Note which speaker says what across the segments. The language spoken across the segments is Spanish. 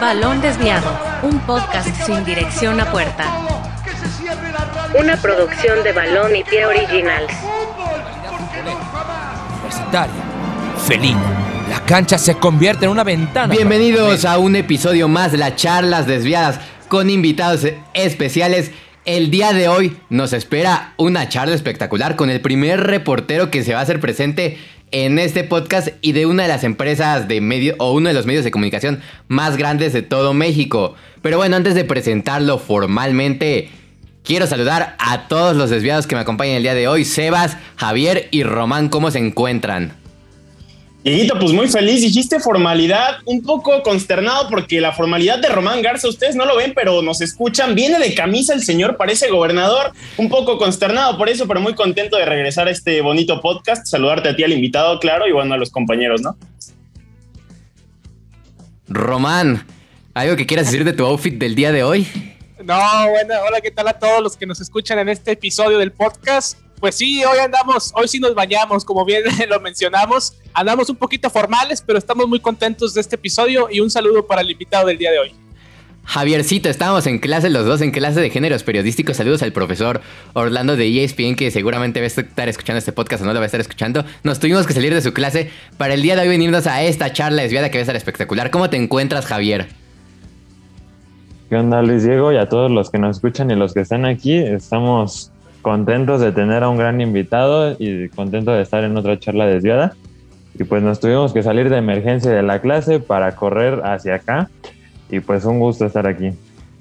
Speaker 1: Balón Desviado, un podcast sin dirección a puerta. Una producción de Balón y Pie Originals.
Speaker 2: Universitaria, felina. La cancha se convierte en una ventana.
Speaker 3: Bienvenidos a un episodio más de las charlas desviadas con invitados especiales. El día de hoy nos espera una charla espectacular con el primer reportero que se va a hacer presente en este podcast y de una de las empresas de medio o uno de los medios de comunicación más grandes de todo México. Pero bueno, antes de presentarlo formalmente, quiero saludar a todos los desviados que me acompañan el día de hoy, Sebas, Javier y Román, ¿cómo se encuentran?
Speaker 4: Dieguito, pues muy feliz. Dijiste formalidad, un poco consternado porque la formalidad de Román Garza, ustedes no lo ven, pero nos escuchan. Viene de camisa el señor, parece gobernador. Un poco consternado por eso, pero muy contento de regresar a este bonito podcast. Saludarte a ti al invitado, claro, y bueno, a los compañeros, ¿no?
Speaker 3: Román, ¿algo que quieras decir de tu outfit del día de hoy?
Speaker 5: No, bueno, hola, ¿qué tal a todos los que nos escuchan en este episodio del podcast? Pues sí, hoy andamos, hoy sí nos bañamos, como bien lo mencionamos. Andamos un poquito formales, pero estamos muy contentos de este episodio y un saludo para el invitado del día de hoy.
Speaker 3: Javiercito, estábamos en clase los dos, en clase de géneros periodísticos. Saludos al profesor Orlando de ESPN, que seguramente va a estar escuchando este podcast o no lo va a estar escuchando. Nos tuvimos que salir de su clase para el día de hoy venirnos a esta charla desviada que va a estar espectacular. ¿Cómo te encuentras, Javier?
Speaker 6: ¿Qué onda, Luis Diego? Y a todos los que nos escuchan y los que están aquí, estamos contentos de tener a un gran invitado y contentos de estar en otra charla desviada. Y pues nos tuvimos que salir de emergencia de la clase para correr hacia acá. Y pues un gusto estar aquí.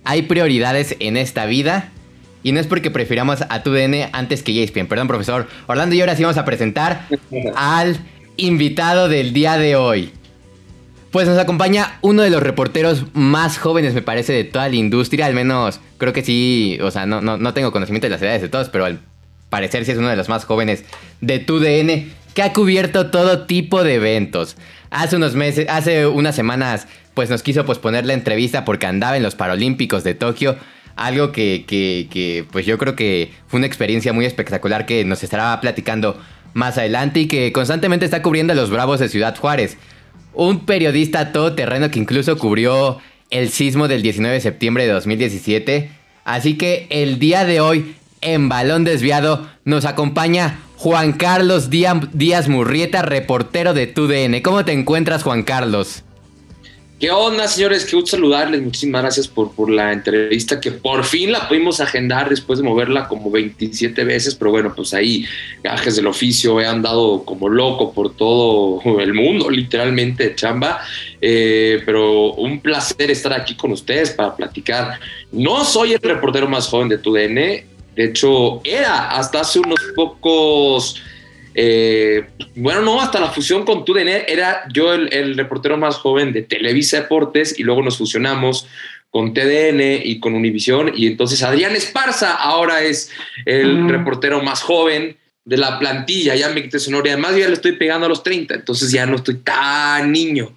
Speaker 3: Hay prioridades en esta vida. Y no es porque prefiramos a tu DN antes que ESPN. Perdón, profesor. Orlando y ahora sí vamos a presentar al invitado del día de hoy. Pues nos acompaña uno de los reporteros más jóvenes, me parece, de toda la industria. Al menos creo que sí, o sea, no, no, tengo conocimiento de las edades de todos, pero al parecer sí es uno de los más jóvenes de tu DN, que ha cubierto todo tipo de eventos. Hace unos meses, hace unas semanas, pues nos quiso posponer la entrevista porque andaba en los Paralímpicos de Tokio. Algo que, que, que, pues yo creo que fue una experiencia muy espectacular que nos estará platicando más adelante y que constantemente está cubriendo a los Bravos de Ciudad Juárez un periodista todoterreno que incluso cubrió el sismo del 19 de septiembre de 2017. Así que el día de hoy, en Balón Desviado, nos acompaña Juan Carlos Díaz Murrieta, reportero de TUDN. ¿Cómo te encuentras, Juan Carlos?
Speaker 7: ¿Qué onda, señores? Qué gusto saludarles. Muchísimas gracias por, por la entrevista que por fin la pudimos agendar después de moverla como 27 veces, pero bueno, pues ahí, viajes del oficio, he andado como loco por todo el mundo, literalmente, chamba. Eh, pero un placer estar aquí con ustedes para platicar. No soy el reportero más joven de TUDN, de hecho, era hasta hace unos pocos eh, bueno, no, hasta la fusión con TUDN era yo el, reportero más joven de Televisa Deportes y luego nos fusionamos con TDN y con Univisión y entonces Adrián Esparza ahora es el reportero más joven de la plantilla, ya me quité su nombre, además ya le estoy pegando a los 30, entonces ya no estoy tan niño.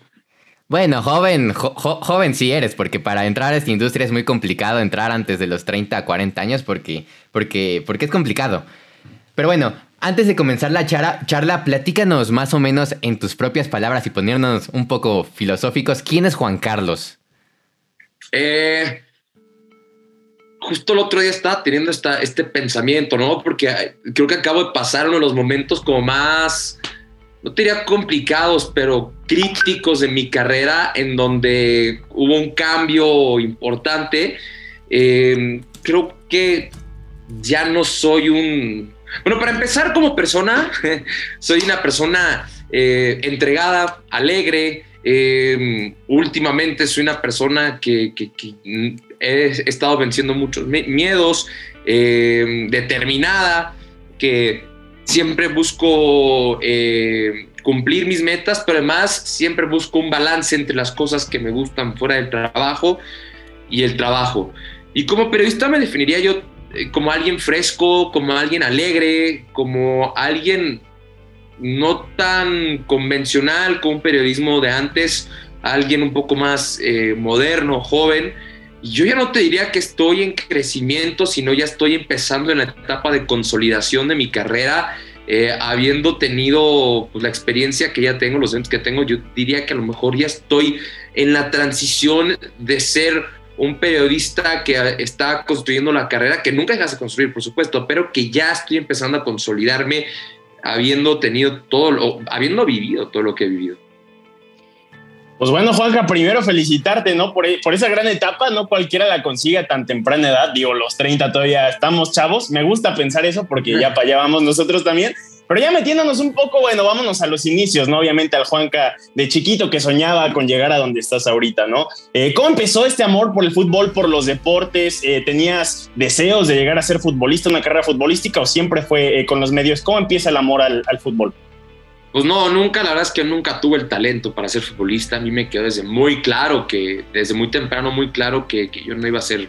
Speaker 3: Bueno, joven, joven sí eres, porque para entrar a esta industria es muy complicado entrar antes de los 30, 40 años, porque, porque, porque es complicado. Pero bueno, antes de comenzar la charla, charla, platícanos más o menos en tus propias palabras y ponernos un poco filosóficos. ¿Quién es Juan Carlos?
Speaker 7: Eh, justo el otro día estaba teniendo esta, este pensamiento, ¿no? Porque creo que acabo de pasar uno de los momentos como más, no diría complicados, pero críticos de mi carrera, en donde hubo un cambio importante. Eh, creo que ya no soy un bueno, para empezar como persona, soy una persona eh, entregada, alegre. Em, últimamente soy una persona que, he estado venciendo muchos miedos, em, determinada, que siempre busco eh, cumplir mis metas, pero además siempre busco un balance entre las cosas que me gustan fuera del trabajo y el trabajo. Y como periodista me definiría yo eh, como alguien fresco, como alguien alegre, como alguien no tan convencional como un periodismo de antes, alguien un poco más eh, moderno, joven. Yo ya no te diría que estoy en crecimiento, sino ya estoy empezando en la etapa de consolidación de mi carrera eh, habiendo tenido pues, la experiencia que ya tengo, los eventos que tengo, yo diría que a lo mejor ya estoy en la transición de ser un periodista que está construyendo la carrera, que nunca dejas de construir, por supuesto, pero que ya estoy empezando a consolidarme habiendo tenido todo, lo, habiendo vivido todo lo que he vivido.
Speaker 4: Pues bueno, Juanca, primero felicitarte, ¿no? Por, por, esa gran etapa, no cualquiera la consigue a tan temprana edad, digo, los 30 todavía estamos chavos, me gusta pensar eso porque ya para allá vamos nosotros también, pero ya metiéndonos un poco, bueno, vámonos a los inicios, ¿no? Obviamente al Juanca de chiquito que soñaba con llegar a donde estás ahorita, ¿no? Eh, ¿Cómo empezó este amor por el fútbol, por los deportes? Eh, ¿Tenías deseos de llegar a ser futbolista, una carrera futbolística o siempre fue eh, con los medios? ¿Cómo empieza el amor al, fútbol?
Speaker 7: Pues no, nunca, la verdad es que nunca tuve el talento para ser futbolista. A mí me quedó desde muy claro que, desde muy temprano, muy claro que, que yo no iba a ser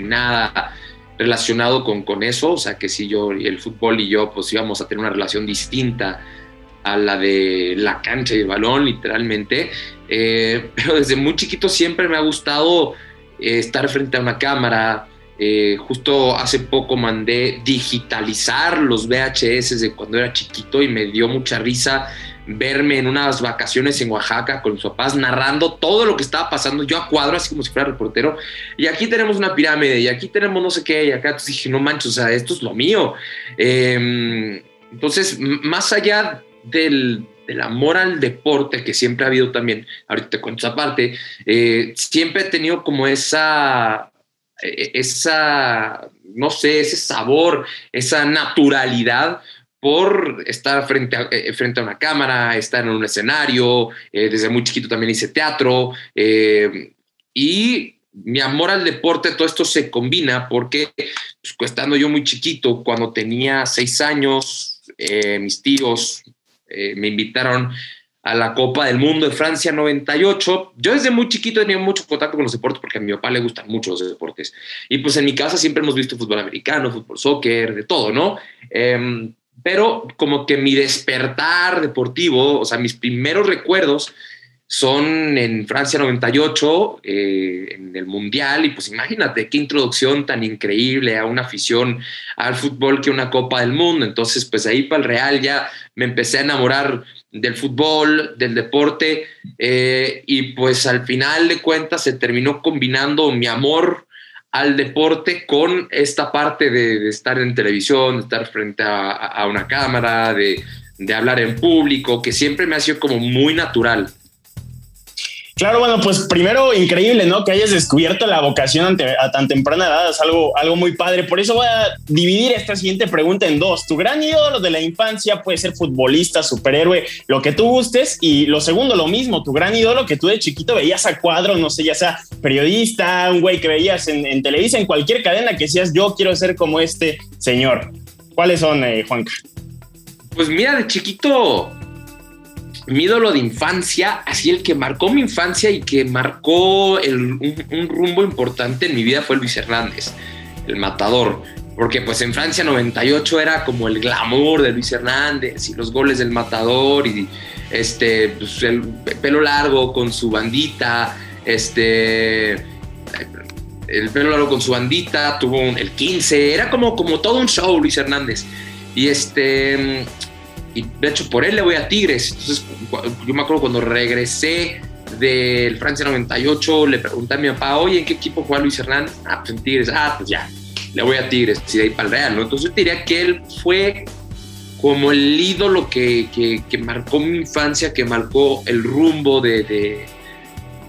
Speaker 7: nada relacionado con, con eso, o sea que si yo, el fútbol y yo, pues íbamos a tener una relación distinta a la de la cancha y el balón, literalmente. Eh, pero desde muy chiquito siempre me ha gustado eh, estar frente a una cámara. Eh, justo hace poco mandé digitalizar los VHS de cuando era chiquito y me dio mucha risa verme en unas vacaciones en Oaxaca con mis papás narrando todo lo que estaba pasando, yo a cuadro, así como si fuera reportero, y aquí tenemos una pirámide, y aquí tenemos no sé qué, y acá entonces dije, no manches, o sea, esto es lo mío. Em, entonces, más allá del, del, amor al deporte, que siempre ha habido también, ahorita te cuento esa parte, eh, siempre he tenido como esa, e, esa, no sé, ese sabor, esa naturalidad por estar frente a, eh, frente a una cámara, estar en un escenario, eh, desde muy chiquito también hice teatro eh, y mi amor al deporte, todo esto se combina porque pues, estando yo muy chiquito, cuando tenía seis años, mis tíos me invitaron a la Copa del Mundo de Francia 98. Yo desde muy chiquito tenía mucho contacto con los deportes porque a mi papá le gustan mucho los deportes. Y pues en mi casa siempre hemos visto fútbol americano, fútbol soccer, de todo, ¿no? Em, pero como que mi despertar deportivo, o sea, mis primeros recuerdos son en Francia 98, eh, en el Mundial, y pues imagínate qué introducción tan increíble a una afición al fútbol que una Copa del Mundo. Entonces, pues ahí para el Real ya me empecé a enamorar del fútbol, del deporte, eh, y pues al final de cuentas se terminó combinando mi amor al deporte con esta parte de, estar en televisión, de estar frente a, una cámara, de, de, hablar en público, que siempre me ha sido como muy natural.
Speaker 4: Claro, bueno, pues primero increíble, ¿no? Que hayas descubierto la vocación a tan temprana edad, es algo, algo muy padre. Por eso voy a dividir esta siguiente pregunta en dos. Tu gran ídolo de la infancia puede ser futbolista, superhéroe, lo que tú gustes. Y lo segundo, lo mismo, tu gran ídolo que tú de chiquito veías a cuadro, no sé, ya sea periodista, un güey que veías en, Televisa, en cualquier cadena que decías, yo quiero ser como este señor. ¿Cuáles son, eh, Juanca?
Speaker 7: Pues mira, de chiquito mi ídolo de infancia, así el que marcó mi infancia y que marcó un, rumbo importante en mi vida fue Luis Hernández, el matador. Porque pues en Francia 98 era como el glamour de Luis Hernández y los goles del matador y este, pues, el pelo largo con su bandita, este, el pelo largo con su bandita, tuvo el 15, era como, como todo un show Luis Hernández. Y este, y de hecho por él le voy a Tigres. Entonces yo me acuerdo cuando regresé del Francia 98, le pregunté a mi papá, oye, ¿en qué equipo juega Luis Hernández? Ah, pues en Tigres. Ah, pues ya, le voy a Tigres, y de ahí para el Real, ¿no? Entonces yo diría que él fue como el ídolo que, que, marcó mi infancia, que marcó el rumbo de, de,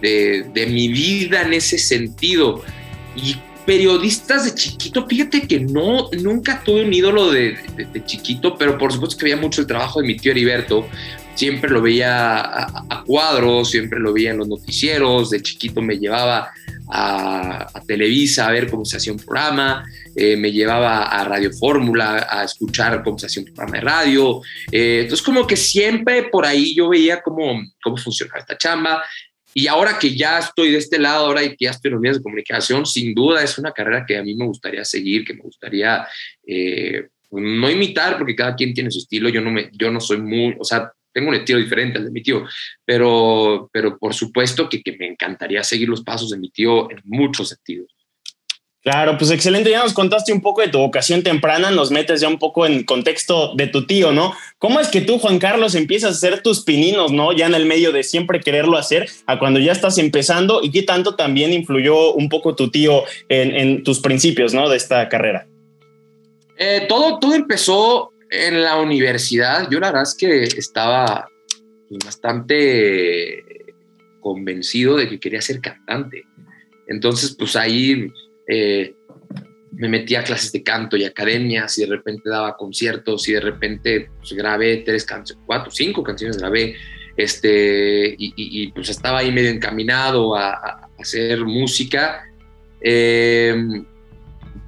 Speaker 7: de, de mi vida en ese sentido. Y periodistas de chiquito, fíjate que no, nunca tuve un ídolo de, chiquito, pero por supuesto que veía mucho el trabajo de mi tío Heriberto. Siempre lo veía a, cuadros, siempre lo veía en los noticieros. De chiquito me llevaba a, Televisa a ver cómo se hacía un programa, eh, me llevaba a Radio Fórmula a escuchar cómo se hacía un programa de radio. Eh, entonces, como que siempre por ahí yo veía cómo, cómo funcionaba esta chamba. Y ahora que ya estoy de este lado, ahora que ya estoy en los medios de comunicación, sin duda es una carrera que a mí me gustaría seguir, que me gustaría eh, no imitar, porque cada quien tiene su estilo. Yo no, me, yo no soy muy, o sea, tengo un estilo diferente al de mi tío, pero, pero por supuesto que, que me encantaría seguir los pasos de mi tío en muchos sentidos.
Speaker 4: Claro, pues excelente. Ya nos contaste un poco de tu vocación temprana, nos metes ya un poco en contexto de tu tío, ¿no? ¿Cómo es que tú, Juan Carlos, empiezas a hacer tus pininos, ¿no? Ya en el medio de siempre quererlo hacer, a cuando ya estás empezando y qué tanto también influyó un poco tu tío en, tus principios, ¿no? De esta carrera.
Speaker 7: Eh, todo, todo empezó en la universidad. Yo la verdad es que estaba bastante convencido de que quería ser cantante. Entonces, pues ahí eh, me metí a clases de canto y academias y de repente daba conciertos y de repente pues, grabé tres canciones, cuatro, cinco canciones grabé, este, y, pues estaba ahí medio encaminado a, hacer música, em,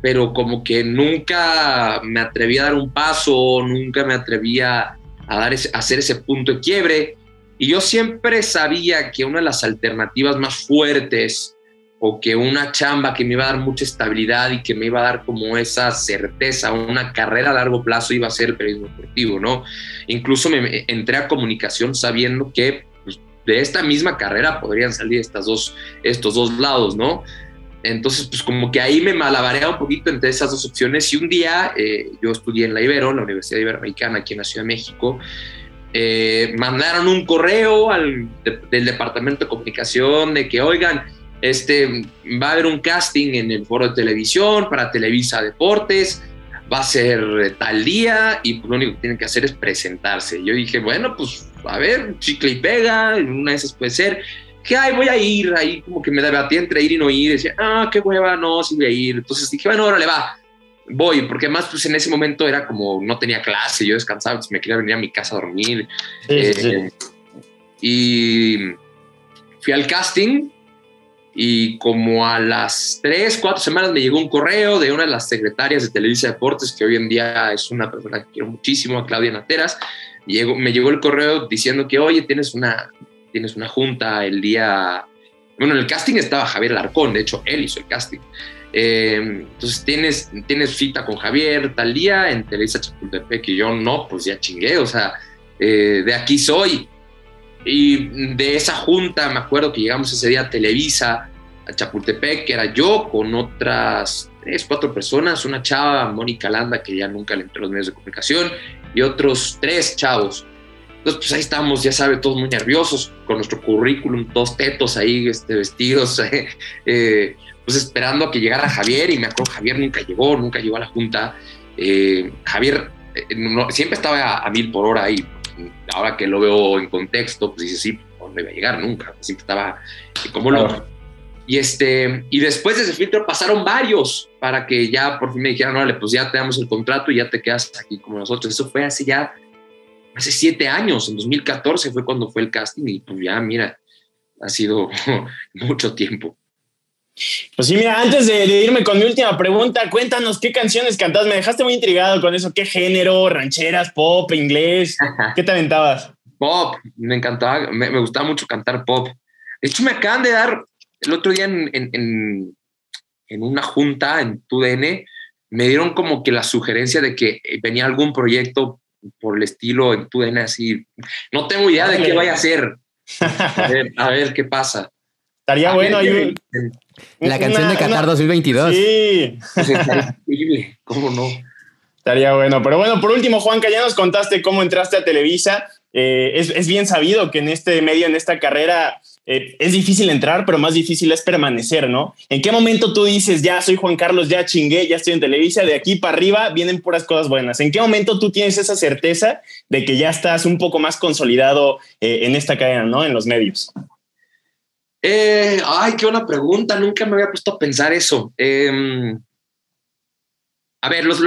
Speaker 7: pero como que nunca me atreví a dar un paso, nunca me atrevía a, dar a hacer ese punto de quiebre. Y yo siempre sabía que una de las alternativas más fuertes o que una chamba que me iba a dar mucha estabilidad y que me iba a dar como esa certeza, una carrera a largo plazo iba a ser el periodismo deportivo, ¿no? Incluso me entré a comunicación sabiendo que pues, de esta misma carrera podrían salir estas dos, estos dos lados, ¿no? Entonces, pues como que ahí me malabareaba un poquito entre esas dos opciones y un día eh, yo estudié en la Ibero, la Universidad Iberoamericana aquí en la Ciudad de México, eh, mandaron un correo al, del Departamento de Comunicación de que, oigan, este, va a haber un casting en el foro de televisión para Televisa Deportes, va a ser tal día y pues, lo único que tienen que hacer es presentarse. Yo dije, bueno, pues a ver, chicle y pega, una de esas puede ser. Que, ay, voy a ir, ahí como que me debatía entre ir y no ir, decía, ah, qué hueva, no, sí voy a ir. Entonces dije, bueno, ahora le va, voy, porque además pues en ese momento era como, no tenía clase, yo descansaba, me quería venir a mi casa a dormir. Eh, y fui al casting, y como a las tres, cuatro semanas me llegó un correo de una de las secretarias de Televisa Deportes, que hoy en día es una persona que quiero muchísimo, a Claudia Nateras. Llegó, me llegó el correo diciendo que, oye, tienes una, tienes una junta el día... Bueno, en el casting estaba Javier Larcón, de hecho, él hizo el casting. Eh, entonces, tienes, tienes cita con Javier tal día en Televisa Chapultepec y yo no, pues ya chingué, o sea, eh, de aquí soy. Y de esa junta, me acuerdo que llegamos ese día a Televisa, a Chapultepec, que era yo con otras tres, cuatro personas, una chava, Mónica Landa, que ya nunca le entró a los medios de comunicación, y otros tres chavos. Entonces, pues ahí estábamos, ya sabe, todos muy nerviosos, con nuestro currículum, todos tetos ahí, este, vestidos, eh, pues esperando a que llegara Javier, y me acuerdo, Javier nunca llegó, nunca llegó a la junta. Eh, Javier eh, siempre estaba a, mil por hora ahí, ahora que lo veo en contexto, pues dice, sí, no iba a llegar nunca, siempre estaba como lo... Y, este, y después de ese filtro pasaron varios para que ya por fin me dijeran, órale, pues ya te damos el contrato y ya te quedas aquí como nosotros. Eso fue hace ya, hace siete años, en 2014 fue cuando fue el casting y pues ya, mira, ha sido mucho tiempo.
Speaker 4: Pues sí, mira, antes de, irme con mi última pregunta, cuéntanos qué canciones cantas. Me dejaste muy intrigado con eso. ¿Qué género? ¿Rancheras, pop, inglés? ¿Qué te aventabas?
Speaker 7: Pop, me encantaba, me, gustaba mucho cantar pop. De hecho, me acaban de dar el otro día en, en, en, una junta en TUDN, me dieron como que la sugerencia de que venía algún proyecto por el estilo en TUDN así. No tengo idea de qué vaya a ser. A ver, a ver qué pasa.
Speaker 4: Estaría bueno. Ahí,
Speaker 3: la canción de Qatar 2022.
Speaker 4: Sí.
Speaker 7: increíble, ¿cómo no?
Speaker 4: Estaría bueno. Pero bueno, por último, Juanca, ya nos contaste cómo entraste a Televisa. Eh, es, bien sabido que en este medio, en esta carrera, eh, es difícil entrar, pero más difícil es permanecer, ¿no? ¿En qué momento tú dices, ya soy Juan Carlos, ya chingué, ya estoy en Televisa, de aquí para arriba vienen puras cosas buenas? ¿En qué momento tú tienes esa certeza de que ya estás un poco más consolidado eh, en esta cadena, ¿no? En los medios.
Speaker 7: Eh, ay, qué buena pregunta. Nunca me había puesto a pensar eso. Em, a ver, los,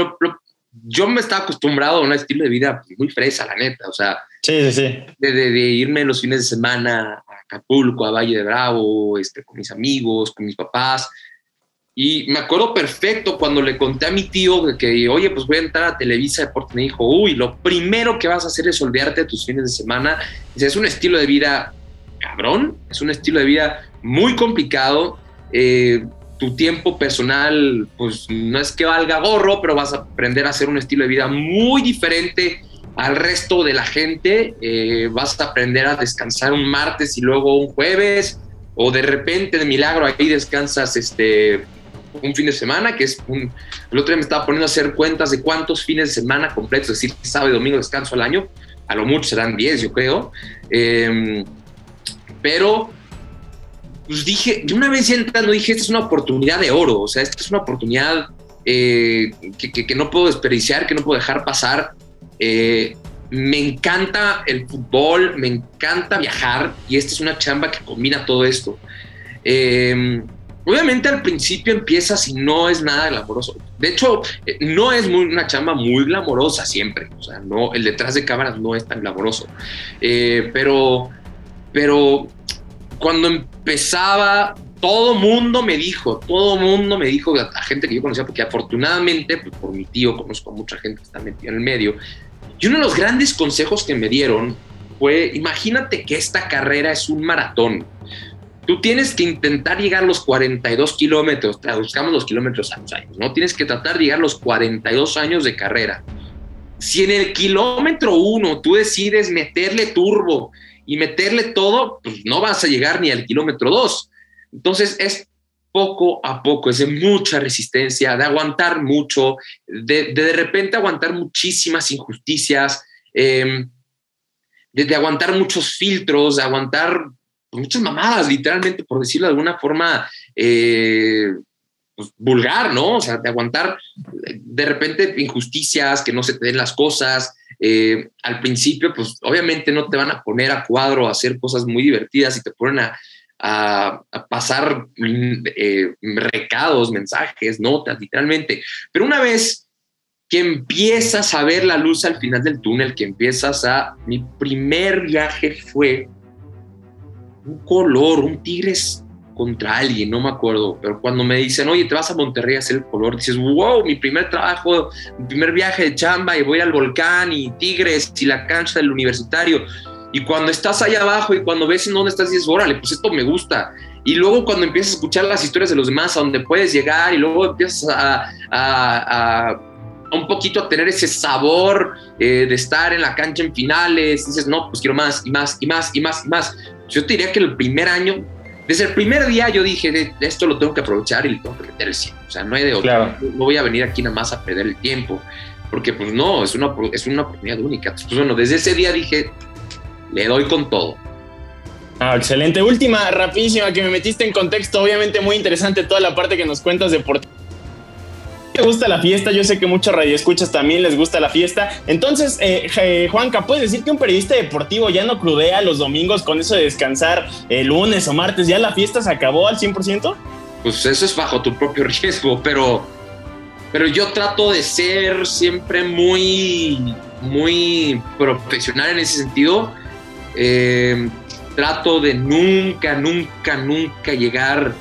Speaker 7: yo me estaba acostumbrado a un estilo de vida muy fresa, la neta. O sea,
Speaker 4: sí, sí,
Speaker 7: De, irme los fines de semana a Acapulco, a Valle de Bravo, este, con mis amigos, con mis papás. Y me acuerdo perfecto cuando le conté a mi tío que, oye, pues voy a entrar a Televisa Deportes. Me dijo, uy, lo primero que vas a hacer es olvidarte de tus fines de semana. Es un estilo de vida cabrón, es un estilo de vida muy complicado. Eh, tu tiempo personal, pues no es que valga gorro, pero vas a aprender a hacer un estilo de vida muy diferente al resto de la gente. Eh, vas a aprender a descansar un martes y luego un jueves, o de repente, de milagro, ahí descansas este, un fin de semana, que es un... El otro día me estaba poniendo a hacer cuentas de cuántos fines de semana completos, es decir, sábado y domingo descanso al año. A lo mucho serán 10, yo creo. Em, pero, pues dije, de una vez entrando dije, esta es una oportunidad de oro, o sea, esta es una oportunidad eh, que, que, no puedo desperdiciar, que no puedo dejar pasar. Eh, me encanta el fútbol, me encanta viajar y esta es una chamba que combina todo esto. Eh, obviamente al principio empieza si no es nada glamoroso. De hecho, eh, no es muy, una chamba muy glamorosa siempre. O sea, no, el detrás de cámaras no es tan glamoroso. Eh, pero, pero cuando empezaba, todo mundo me dijo, todo mundo me dijo, a, gente que yo conocía, porque afortunadamente, pues, por mi tío, conozco a mucha gente que está metida en el medio, y uno de los grandes consejos que me dieron fue, imagínate que esta carrera es un maratón. Tú tienes que intentar llegar a los 42 kilómetros, traduzcamos los kilómetros a los años, ¿no? Tienes que tratar de llegar a los 42 años de carrera. Si en el kilómetro uno tú decides meterle turbo y meterle todo, pues no vas a llegar ni al kilómetro dos. Entonces es poco a poco, es de mucha resistencia, de aguantar mucho, de de, repente aguantar muchísimas injusticias, eh, de, aguantar muchos filtros, de aguantar muchas mamadas, literalmente, por decirlo de alguna forma eh, pues, vulgar, ¿no? O sea, de aguantar de repente injusticias, que no se te den las cosas. Eh, al principio, pues obviamente no te van a poner a cuadro a hacer cosas muy divertidas y te ponen a, pasar eh, recados, mensajes, notas, literalmente. Pero una vez que empiezas a ver la luz al final del túnel, que empiezas a... Mi primer viaje fue un color, un tigres contra alguien, no me acuerdo, pero cuando me dicen, oye, te vas a Monterrey a hacer el color, dices, wow, mi primer trabajo, mi primer viaje de chamba y voy al volcán y tigres y la cancha del universitario. Y cuando estás allá abajo y cuando ves en dónde estás, dices, órale, pues esto me gusta. Y luego cuando empiezas a escuchar las historias de los demás, a donde puedes llegar y luego empiezas a, a, a un poquito a tener ese sabor eh, de estar en la cancha en finales, dices, no, pues quiero más y más y más y más y más. Yo te diría que el primer año, desde el primer día yo dije, esto lo tengo que aprovechar y le tengo que meter el 100. O sea, no hay de otro. No voy a venir aquí nada más a perder el tiempo, porque pues no, es una, es una oportunidad única. Entonces, bueno, desde ese día dije, le doy con todo.
Speaker 4: Ah, excelente. Última, rapidísima, que me metiste en contexto. Obviamente muy interesante toda la parte que nos cuentas deportiva gusta la fiesta, yo sé que muchos radioescuchas también les gusta la fiesta. Entonces, eh, Juanca, ¿puedes decir que un periodista deportivo ya no crudea los domingos con eso de descansar el lunes o martes? ¿Ya la fiesta se acabó al 100%?
Speaker 7: Pues eso es bajo tu propio riesgo, pero, pero yo trato de ser siempre muy, muy profesional en ese sentido. Eh, trato de nunca, nunca, nunca llegar.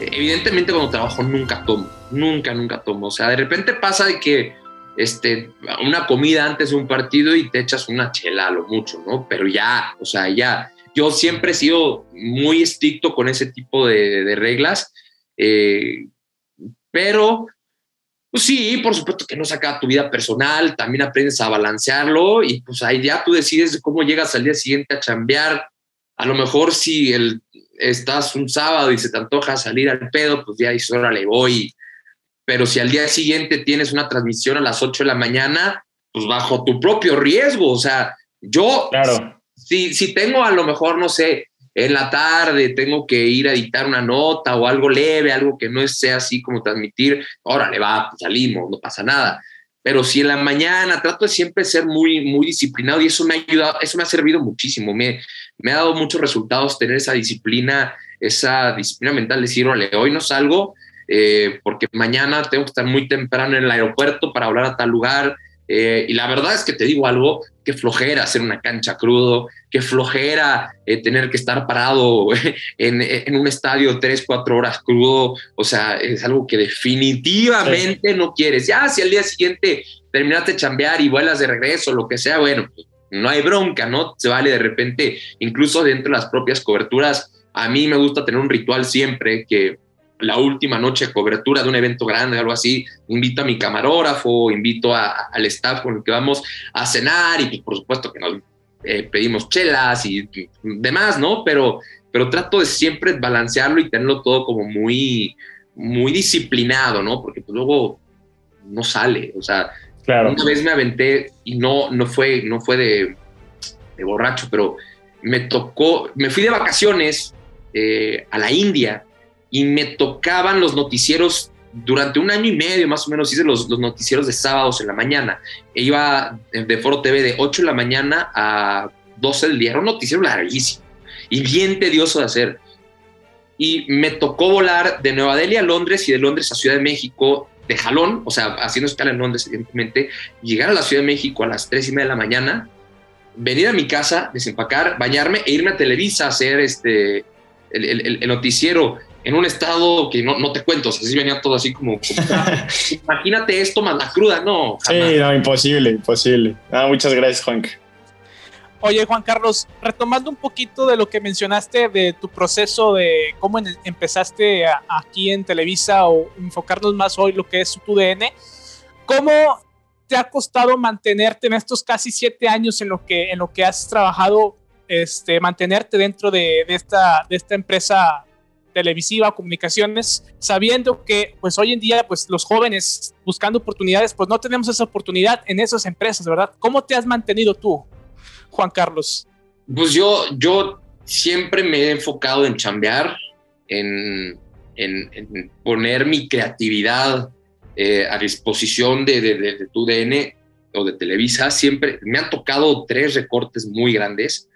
Speaker 7: Evidentemente, cuando trabajo, nunca tomo nunca, nunca tomo. O sea, de repente pasa de que este, una comida antes de un partido y te echas una chela a lo mucho, ¿no? Pero ya, o sea, ya. Yo siempre he sido muy estricto con ese tipo de, reglas, eh, pero pues sí, por supuesto que no saca tu vida personal, también aprendes a balancearlo y pues ahí ya tú decides cómo llegas al día siguiente a chambear. A lo mejor si el, estás un sábado y se te antoja salir al pedo, pues ya dices, órale, voy pero si al día siguiente tienes una transmisión a las 8 de la mañana, pues bajo tu propio riesgo, o sea, yo,
Speaker 4: claro.
Speaker 7: si, si tengo a lo mejor, no sé, en la tarde tengo que ir a editar una nota o algo leve, algo que no sea así como transmitir, órale, va, pues salimos, no pasa nada. Pero si en la mañana trato de siempre ser muy, muy disciplinado y eso me ha ayudado, eso me ha servido muchísimo, me, me ha dado muchos resultados tener esa disciplina, esa disciplina mental, decir, órale, hoy no salgo, eh, porque mañana tengo que estar muy temprano en el aeropuerto para hablar a tal lugar. Eh, y la verdad es que te digo algo, que flojera hacer una cancha crudo, que flojera eh, tener que estar parado en, en, un estadio tres, cuatro horas crudo. O sea, es algo que definitivamente no quieres. Ya si al día siguiente terminaste de chambear y vuelas de regreso, lo que sea, bueno, pues, no hay bronca, ¿no? Se vale de repente, incluso dentro de las propias coberturas. A mí me gusta tener un ritual siempre que la última noche de cobertura de un evento grande, algo así, invito a mi camarógrafo, invito al staff con el que vamos a cenar y pues, por supuesto que nos eh, pedimos chelas y, demás, ¿no? Pero, pero trato de siempre balancearlo y tenerlo todo como muy, muy disciplinado, ¿no? Porque pues, luego no sale, o sea,
Speaker 4: Claro.
Speaker 7: una vez me aventé y no, no fue, no fue de, de borracho, pero me tocó, me fui de vacaciones eh, a la India y me tocaban los noticieros durante un año y medio más o menos hice los, los noticieros de sábados en la mañana. E iba de Foro TV de 8 de la mañana a 12 del día. Era un noticiero larguísimo y bien tedioso de hacer. Y me tocó volar de Nueva Delhi a Londres y de Londres a Ciudad de México de jalón, o sea, haciendo escala en Londres, evidentemente, llegar a la Ciudad de México a las 3 y media de la mañana, venir a mi casa, desempacar, bañarme e irme a Televisa a hacer este, el, el- el noticiero en un estado que no, no te cuento, o sea, sí venía todo así como, como- imagínate esto más la cruda, no, jamás.
Speaker 4: Sí, no, imposible, imposible. Ah, muchas gracias, Juan.
Speaker 5: Oye, Juan Carlos, retomando un poquito de lo que mencionaste de tu proceso de cómo en- empezaste a- aquí en Televisa o enfocarnos más hoy lo que es tu DN, ¿cómo te ha costado mantenerte en estos casi siete años en lo que, en lo que has trabajado, este, mantenerte dentro de, de esta, de esta empresa televisiva, comunicaciones, sabiendo que pues hoy en día pues los jóvenes buscando oportunidades pues no tenemos esa oportunidad en esas empresas, ¿verdad? ¿Cómo te has mantenido tú? Juan Carlos.
Speaker 7: Pues yo, yo siempre me he enfocado en chambear, en, en- poner mi creatividad eh, a disposición de, de, de- de tu DN o de Televisa. Siempre me han tocado tres recortes muy grandes,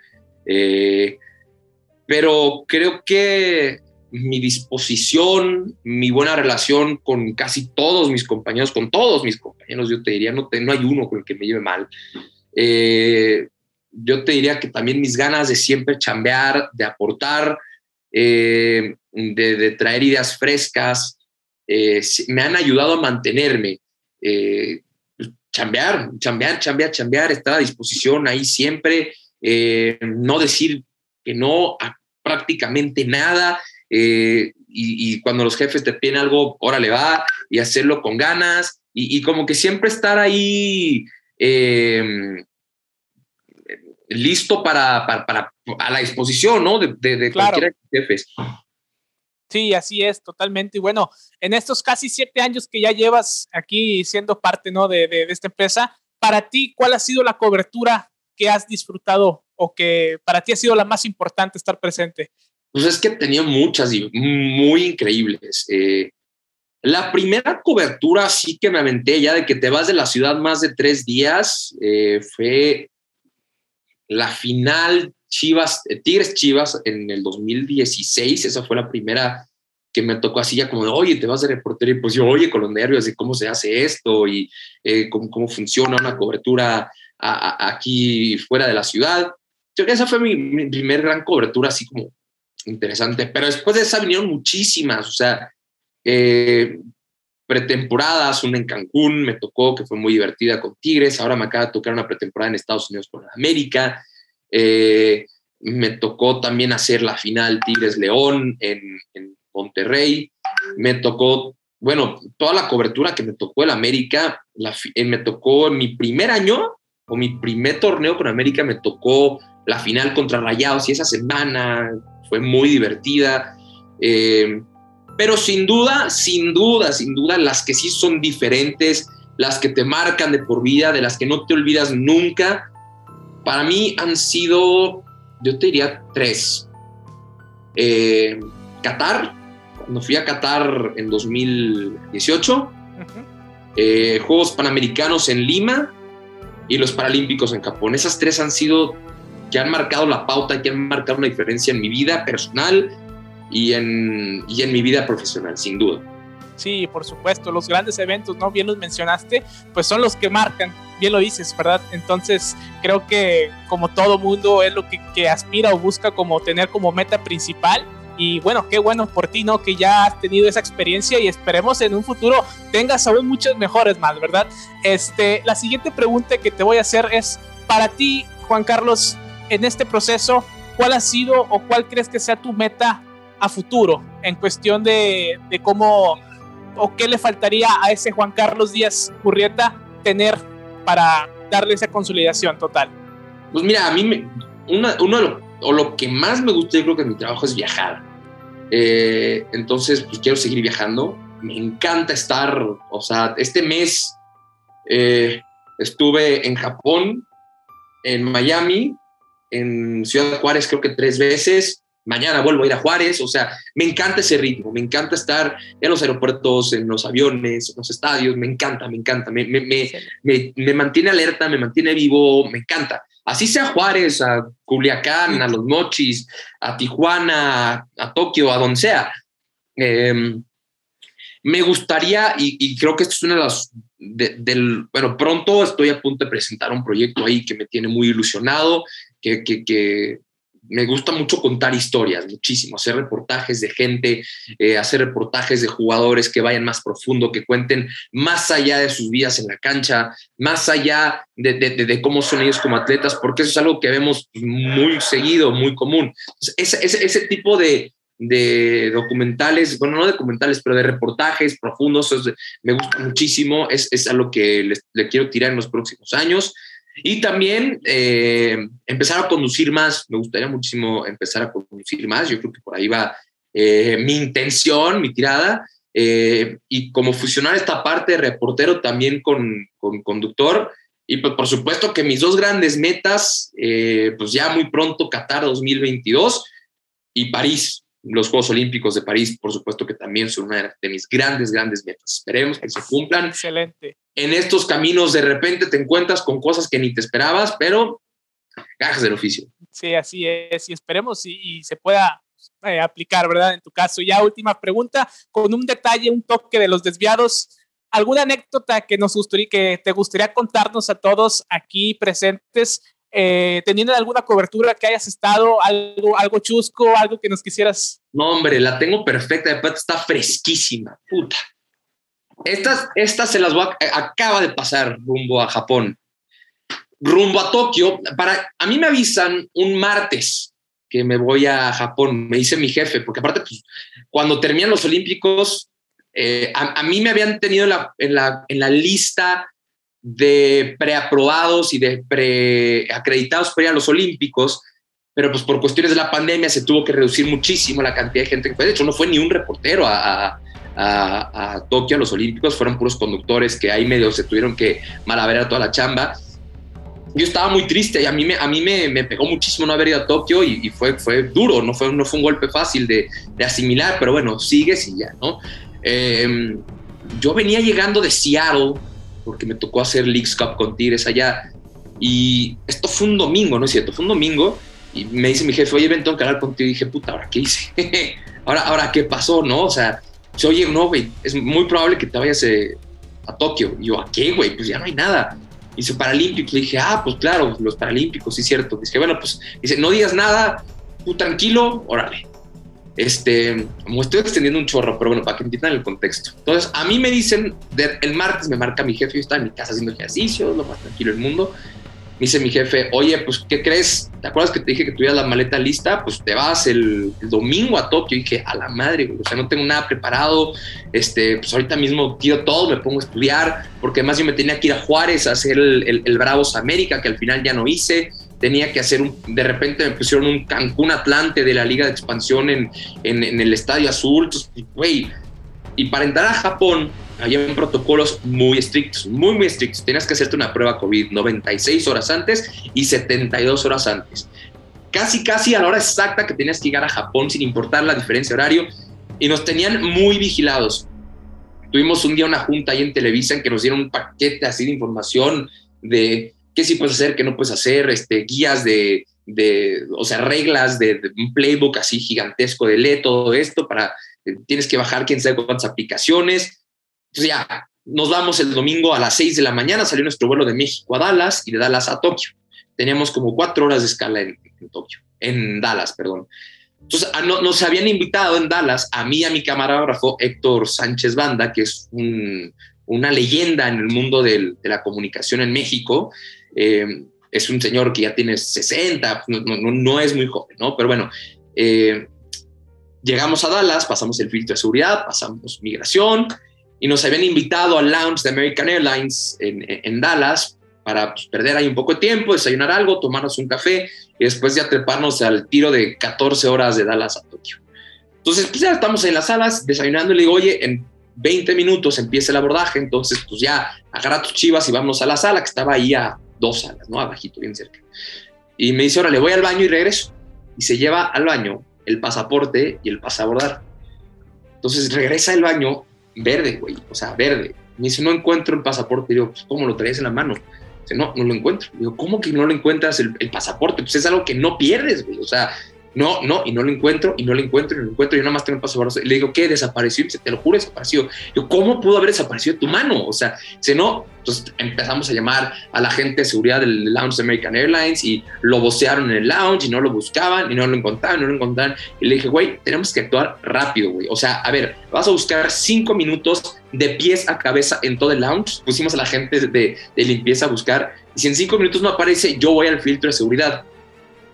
Speaker 7: eh, pero creo que mi disposición, mi buena relación con casi todos mis compañeros, con todos mis compañeros, yo te diría, no, te- no hay uno con el que me lleve mal. Eh, yo te diría que también mis ganas de siempre chambear, de aportar, eh, de, de traer ideas frescas, eh, me han ayudado a mantenerme. Eh, chambear, chambear, chambear, chambear, estar a disposición ahí siempre, eh, no decir que no a prácticamente nada. Eh, y, y cuando los jefes te piden algo, órale va, y hacerlo con ganas, y, y como que siempre estar ahí eh, listo para, para, para- a la disposición, ¿no? De, de, de
Speaker 5: Claro.
Speaker 7: cualquiera de los jefes.
Speaker 5: Sí, así es, totalmente. Y bueno, en estos casi siete años que ya llevas aquí siendo parte ¿no? de, de- de esta empresa, para ti, ¿cuál ha sido la cobertura que has disfrutado o que para ti ha sido la más importante estar presente?
Speaker 7: Pues es que tenido muchas y muy increíbles. Eh, la primera cobertura sí que me aventé ya de que te vas de la ciudad más de tres días eh, fue la final Chivas, eh, Tigres Chivas en el 2016. Esa fue la primera que me tocó así ya como de, oye, te vas de reportero y pues yo, oye, con los nervios de cómo se hace esto y cómo, cómo funciona una cobertura aquí fuera de la ciudad. Yo esa fue mi, mi primer gran cobertura así como interesante. Pero después de esa vinieron muchísimas, o sea, eh, pretemporadas, una en Cancún, me tocó, que fue muy divertida con Tigres, ahora me acaba de tocar una pretemporada en Estados Unidos con América, eh, me tocó también hacer la final Tigres-León en, en Monterrey, me tocó, bueno, toda la cobertura que me tocó el América, eh, me tocó en mi primer año, o mi primer torneo con América, me tocó la final contra Rayados y esa semana fue muy divertida. Eh, pero sin duda, sin duda, sin duda, las que sí son diferentes, las que te marcan de por vida, de las que no te olvidas nunca, para mí han sido, yo te diría tres. Eh, Qatar, cuando fui a Qatar en 2018,
Speaker 5: Ujú.
Speaker 7: eh, Juegos Panamericanos en Lima y los Paralímpicos en Japón. Esas tres han sido, que han marcado la pauta, que han marcado una diferencia en mi vida personal y en, y en mi vida profesional, sin duda.
Speaker 5: Sí, por supuesto, los grandes eventos, ¿no? Bien los mencionaste, pues son los que marcan, bien lo dices, ¿verdad? Entonces, creo que como todo mundo es lo que, que aspira o busca como tener como meta principal. Y bueno, qué bueno por ti, ¿no? Que ya has tenido esa experiencia y esperemos en un futuro tengas aún muchas mejores más, ¿verdad? Este, la siguiente pregunta que te voy a hacer es, para ti, Juan Carlos, en este proceso, ¿cuál ha sido o cuál crees que sea tu meta a futuro en cuestión de, de cómo o qué le faltaría a ese Juan Carlos Díaz Currieta tener para darle esa consolidación total?
Speaker 7: Pues mira, a mí me, una, uno de lo, o lo que más me gusta, yo creo que mi trabajo es viajar. Eh, entonces, pues quiero seguir viajando. Me encanta estar, o sea, este mes eh, estuve en Japón, en Miami, en Ciudad Juárez creo que tres veces. Mañana vuelvo a ir a Juárez, o sea, me encanta ese ritmo, me encanta estar en los aeropuertos, en los aviones, en los estadios, me encanta, me encanta, me, me, me, me mantiene alerta, me mantiene vivo, me encanta. Así sea Juárez, a Culiacán, a Los Mochis, a Tijuana, a, Tokio, a donde sea. Em, me gustaría, y, creo que esto es una de las, del, bueno, pronto estoy a punto de presentar un proyecto ahí que me tiene muy ilusionado, que, me gusta mucho contar historias, muchísimo, hacer reportajes de gente, eh, hacer reportajes de jugadores que vayan más profundo, que cuenten más allá de sus vidas en la cancha, más allá de, cómo son ellos como atletas, porque eso es algo que vemos muy seguido, muy común. Ese, tipo de, documentales, bueno, no documentales, pero de reportajes profundos, me gusta muchísimo, es, es algo que le quiero tirar en los próximos años. Y también eh, empezar a conducir más. Me gustaría muchísimo empezar a conducir más. Yo creo que por ahí va eh, mi intención, mi tirada. Eh, y como fusionar esta parte de reportero también con, con conductor. Y pues por supuesto que mis dos grandes metas, pues ya muy pronto Qatar 2022 y París los Juegos Olímpicos de París, por supuesto que también son una de mis grandes, grandes metas. Esperemos que se cumplan.
Speaker 5: Excelente.
Speaker 7: En estos caminos de repente te encuentras con cosas que ni te esperabas, pero cajas del oficio.
Speaker 5: Sí, así es. Y esperemos y, se pueda eh, aplicar, ¿verdad? En tu caso. Ya última pregunta, con un detalle, un toque de los desviados. ¿Alguna anécdota que nos gustaría, que te gustaría contarnos a todos aquí presentes eh, teniendo alguna cobertura que hayas estado, algo, algo chusco, algo que nos quisieras.
Speaker 7: No, hombre, la tengo perfecta, de está fresquísima, puta. Estas, estas se las voy a, acaba de pasar rumbo a Japón. Rumbo a Tokio, para, a mí me avisan un martes que me voy a Japón, me dice mi jefe, porque aparte, pues, cuando terminan los Olímpicos, eh, a, mí me habían tenido la, en, la, en la lista de preaprobados y de preacreditados para ir a los Olímpicos, pero pues por cuestiones de la pandemia se tuvo que reducir muchísimo la cantidad de gente que fue. De hecho, no fue ni un reportero a, a, Tokio, a los Olímpicos, fueron puros conductores que ahí medio se tuvieron que malaverar toda la chamba. Yo estaba muy triste y a mí me, a mí me, me pegó muchísimo no haber ido a Tokio y, fue, fue duro, no fue, no fue un golpe fácil de, de asimilar, pero bueno, sigues y ya, ¿no? Em, yo venía llegando de Seattle porque me tocó hacer Leagues Cup con Tigres allá. Y esto fue un domingo, ¿no es cierto? Fue un domingo y me dice mi jefe, oye, ven, tengo que hablar contigo. Y dije, puta, ¿ahora qué hice? ahora, ¿Ahora qué pasó, no? O sea, oye, no, güey, es muy probable que te vayas eh, a Tokio. Y yo, ¿a qué, güey? Pues ya no hay nada. Y dice, Paralímpicos. Le dije, ah, pues claro, los Paralímpicos, sí, cierto. Dice, bueno, pues, dice, no digas nada, tú tranquilo, órale. Este, como estoy extendiendo un chorro, pero bueno, para que entiendan el contexto. Entonces, a mí me dicen, el martes me marca mi jefe, yo estaba en mi casa haciendo ejercicio, lo más tranquilo del mundo. Me dice mi jefe, oye, pues, ¿qué crees? ¿Te acuerdas que te dije que tuvieras la maleta lista? Pues te vas el, domingo a Tokio. Y dije, a la madre, o sea, no tengo nada preparado. Este, pues ahorita mismo tiro todo, me pongo a estudiar, porque además yo me tenía que ir a Juárez a hacer el, el, el Bravos América, que al final ya no hice tenía que hacer un, de repente me pusieron un Cancún Atlante de la Liga de Expansión en, en, el Estadio Azul, güey, y para entrar a Japón había protocolos muy estrictos, muy, muy estrictos. Tenías que hacerte una prueba COVID 96 horas antes y 72 horas antes. Casi, casi a la hora exacta que tenías que llegar a Japón sin importar la diferencia de horario y nos tenían muy vigilados. Tuvimos un día una junta ahí en Televisa en que nos dieron un paquete así de información de qué sí puedes hacer, qué no puedes hacer, este, guías de, de o sea, reglas de, un playbook así gigantesco de lee todo esto para, eh, tienes que bajar quién sabe cuántas aplicaciones. Entonces ya, nos vamos el domingo a las 6 de la mañana, salió nuestro vuelo de México a Dallas y de Dallas a Tokio. Teníamos como cuatro horas de escala en, Tokio, en Dallas, perdón. Entonces, nos habían invitado en Dallas, a mí y a mi camarógrafo Héctor Sánchez Banda, que es una leyenda en el mundo de la comunicación en México, eh, es un señor que ya tiene 60, no, no, es muy joven, ¿no? Pero bueno, eh, llegamos a Dallas, pasamos el filtro de seguridad, pasamos migración y nos habían invitado al lounge de American Airlines en, en Dallas para pues, perder ahí un poco de tiempo, desayunar algo, tomarnos un café y después ya treparnos al tiro de 14 horas de Dallas a Tokio. Entonces, pues ya estamos en las salas desayunando y le digo, oye, en 20 minutos empieza el abordaje, entonces pues ya agarra tus chivas y vamos a la sala, que estaba ahí a dos salas, ¿no? Abajito, bien cerca. Y me dice, órale, voy al baño y regreso. Y se lleva al baño el pasaporte y el pasabordar. Entonces regresa al baño verde, güey, o sea, verde. Me dice, no encuentro el pasaporte. Y yo, pues, ¿cómo lo traes en la mano? Dice, no, no lo encuentro. Digo, ¿cómo que no lo encuentras el, el pasaporte? Pues es algo que no pierdes, güey. O sea, no, no, y no lo encuentro, y no lo encuentro, y no lo encuentro, y yo nada más tengo el pasaporte. Y le digo, ¿qué? Desapareció. Y dice, te lo juro, desapareció. Yo, ¿cómo pudo haber desaparecido tu mano? O sea, dice, no. Entonces empezamos a llamar a la gente de seguridad del lounge de American Airlines y lo vocearon en el lounge y no lo buscaban y no lo encontraban, no lo encontraban. Y le dije, güey, tenemos que actuar rápido, güey. O sea, a ver, vas a buscar cinco minutos de pies a cabeza en todo el lounge. Pusimos a la gente de, de limpieza a buscar. Y si en cinco minutos no aparece, yo voy al filtro de seguridad.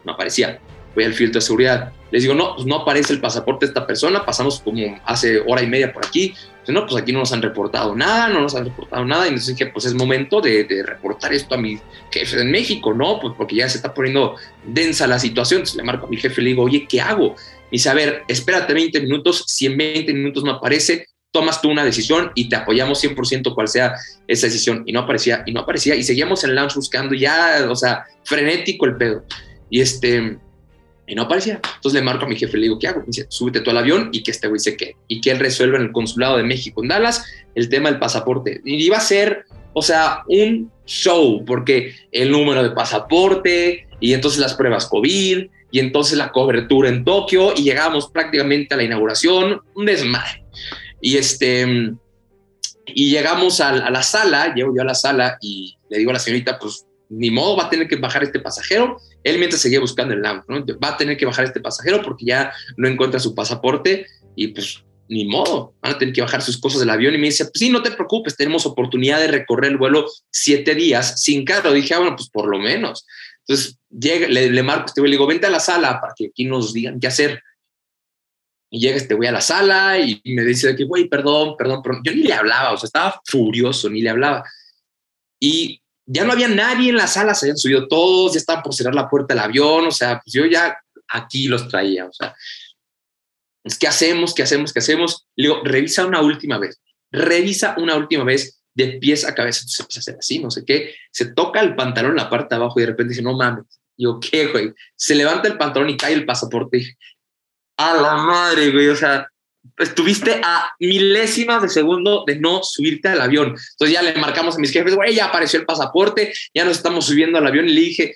Speaker 7: No aparecía voy al filtro de seguridad. Les digo, no, pues no aparece el pasaporte de esta persona, pasamos como hace hora y media por aquí. no, pues aquí no nos han reportado nada, no nos han reportado nada. Y entonces dije, pues es momento de, reportar esto a mi jefe en México, ¿no? Pues porque ya se está poniendo densa la situación. Entonces le marco a mi jefe y le digo, oye, ¿qué hago? Y dice, a ver, espérate 20 minutos, si en 20 minutos no aparece, tomas tú una decisión y te apoyamos 100% cual sea esa decisión. Y no aparecía, y no aparecía. Y seguíamos en el lounge buscando ya, o sea, frenético el pedo. Y este, y no aparecía. Entonces le marco a mi jefe y le digo, ¿qué hago? Me dice, súbete tú al avión y que este güey se quede. Y que él resuelva en el consulado de México en Dallas el tema del pasaporte. Y iba a ser, o sea, un show, porque el número de pasaporte y entonces las pruebas COVID y entonces la cobertura en Tokio y llegamos prácticamente a la inauguración, un desmadre. Y este... Y llegamos a, a la sala, llego yo a la sala y le digo a la señorita, pues ni modo, va a tener que bajar este pasajero. Él mientras seguía buscando el lounge, ¿no? Va a tener que bajar este pasajero porque ya no encuentra su pasaporte y pues ni modo, van a tener que bajar sus cosas del avión y me dice, pues sí, no te preocupes, tenemos oportunidad de recorrer el vuelo siete días sin carro. Dije, ah, bueno, pues por lo menos. Entonces llega, le, marco este güey, le digo, vente a la sala para que aquí nos digan qué hacer. Y llega este güey a la sala y me dice que, güey, perdón, perdón, perdón. Yo ni le hablaba, o sea, estaba furioso, ni le hablaba. Y ya no había nadie en la sala, se habían subido todos, ya estaban por cerrar la puerta del avión, o sea, pues yo ya aquí los traía, o sea, es ¿qué hacemos? ¿Qué hacemos? ¿Qué hacemos? Le digo, revisa una última vez, revisa una última vez de pies a cabeza, entonces empieza a hacer así, no sé qué, se toca el pantalón en la parte de abajo y de repente dice, no mames, digo, ¿qué, güey? Se levanta el pantalón y cae el pasaporte y a la madre, güey, o sea, estuviste a milésimas de segundo de no subirte al avión. Entonces ya le marcamos a mis jefes, güey, ya apareció el pasaporte, ya nos estamos subiendo al avión y le dije,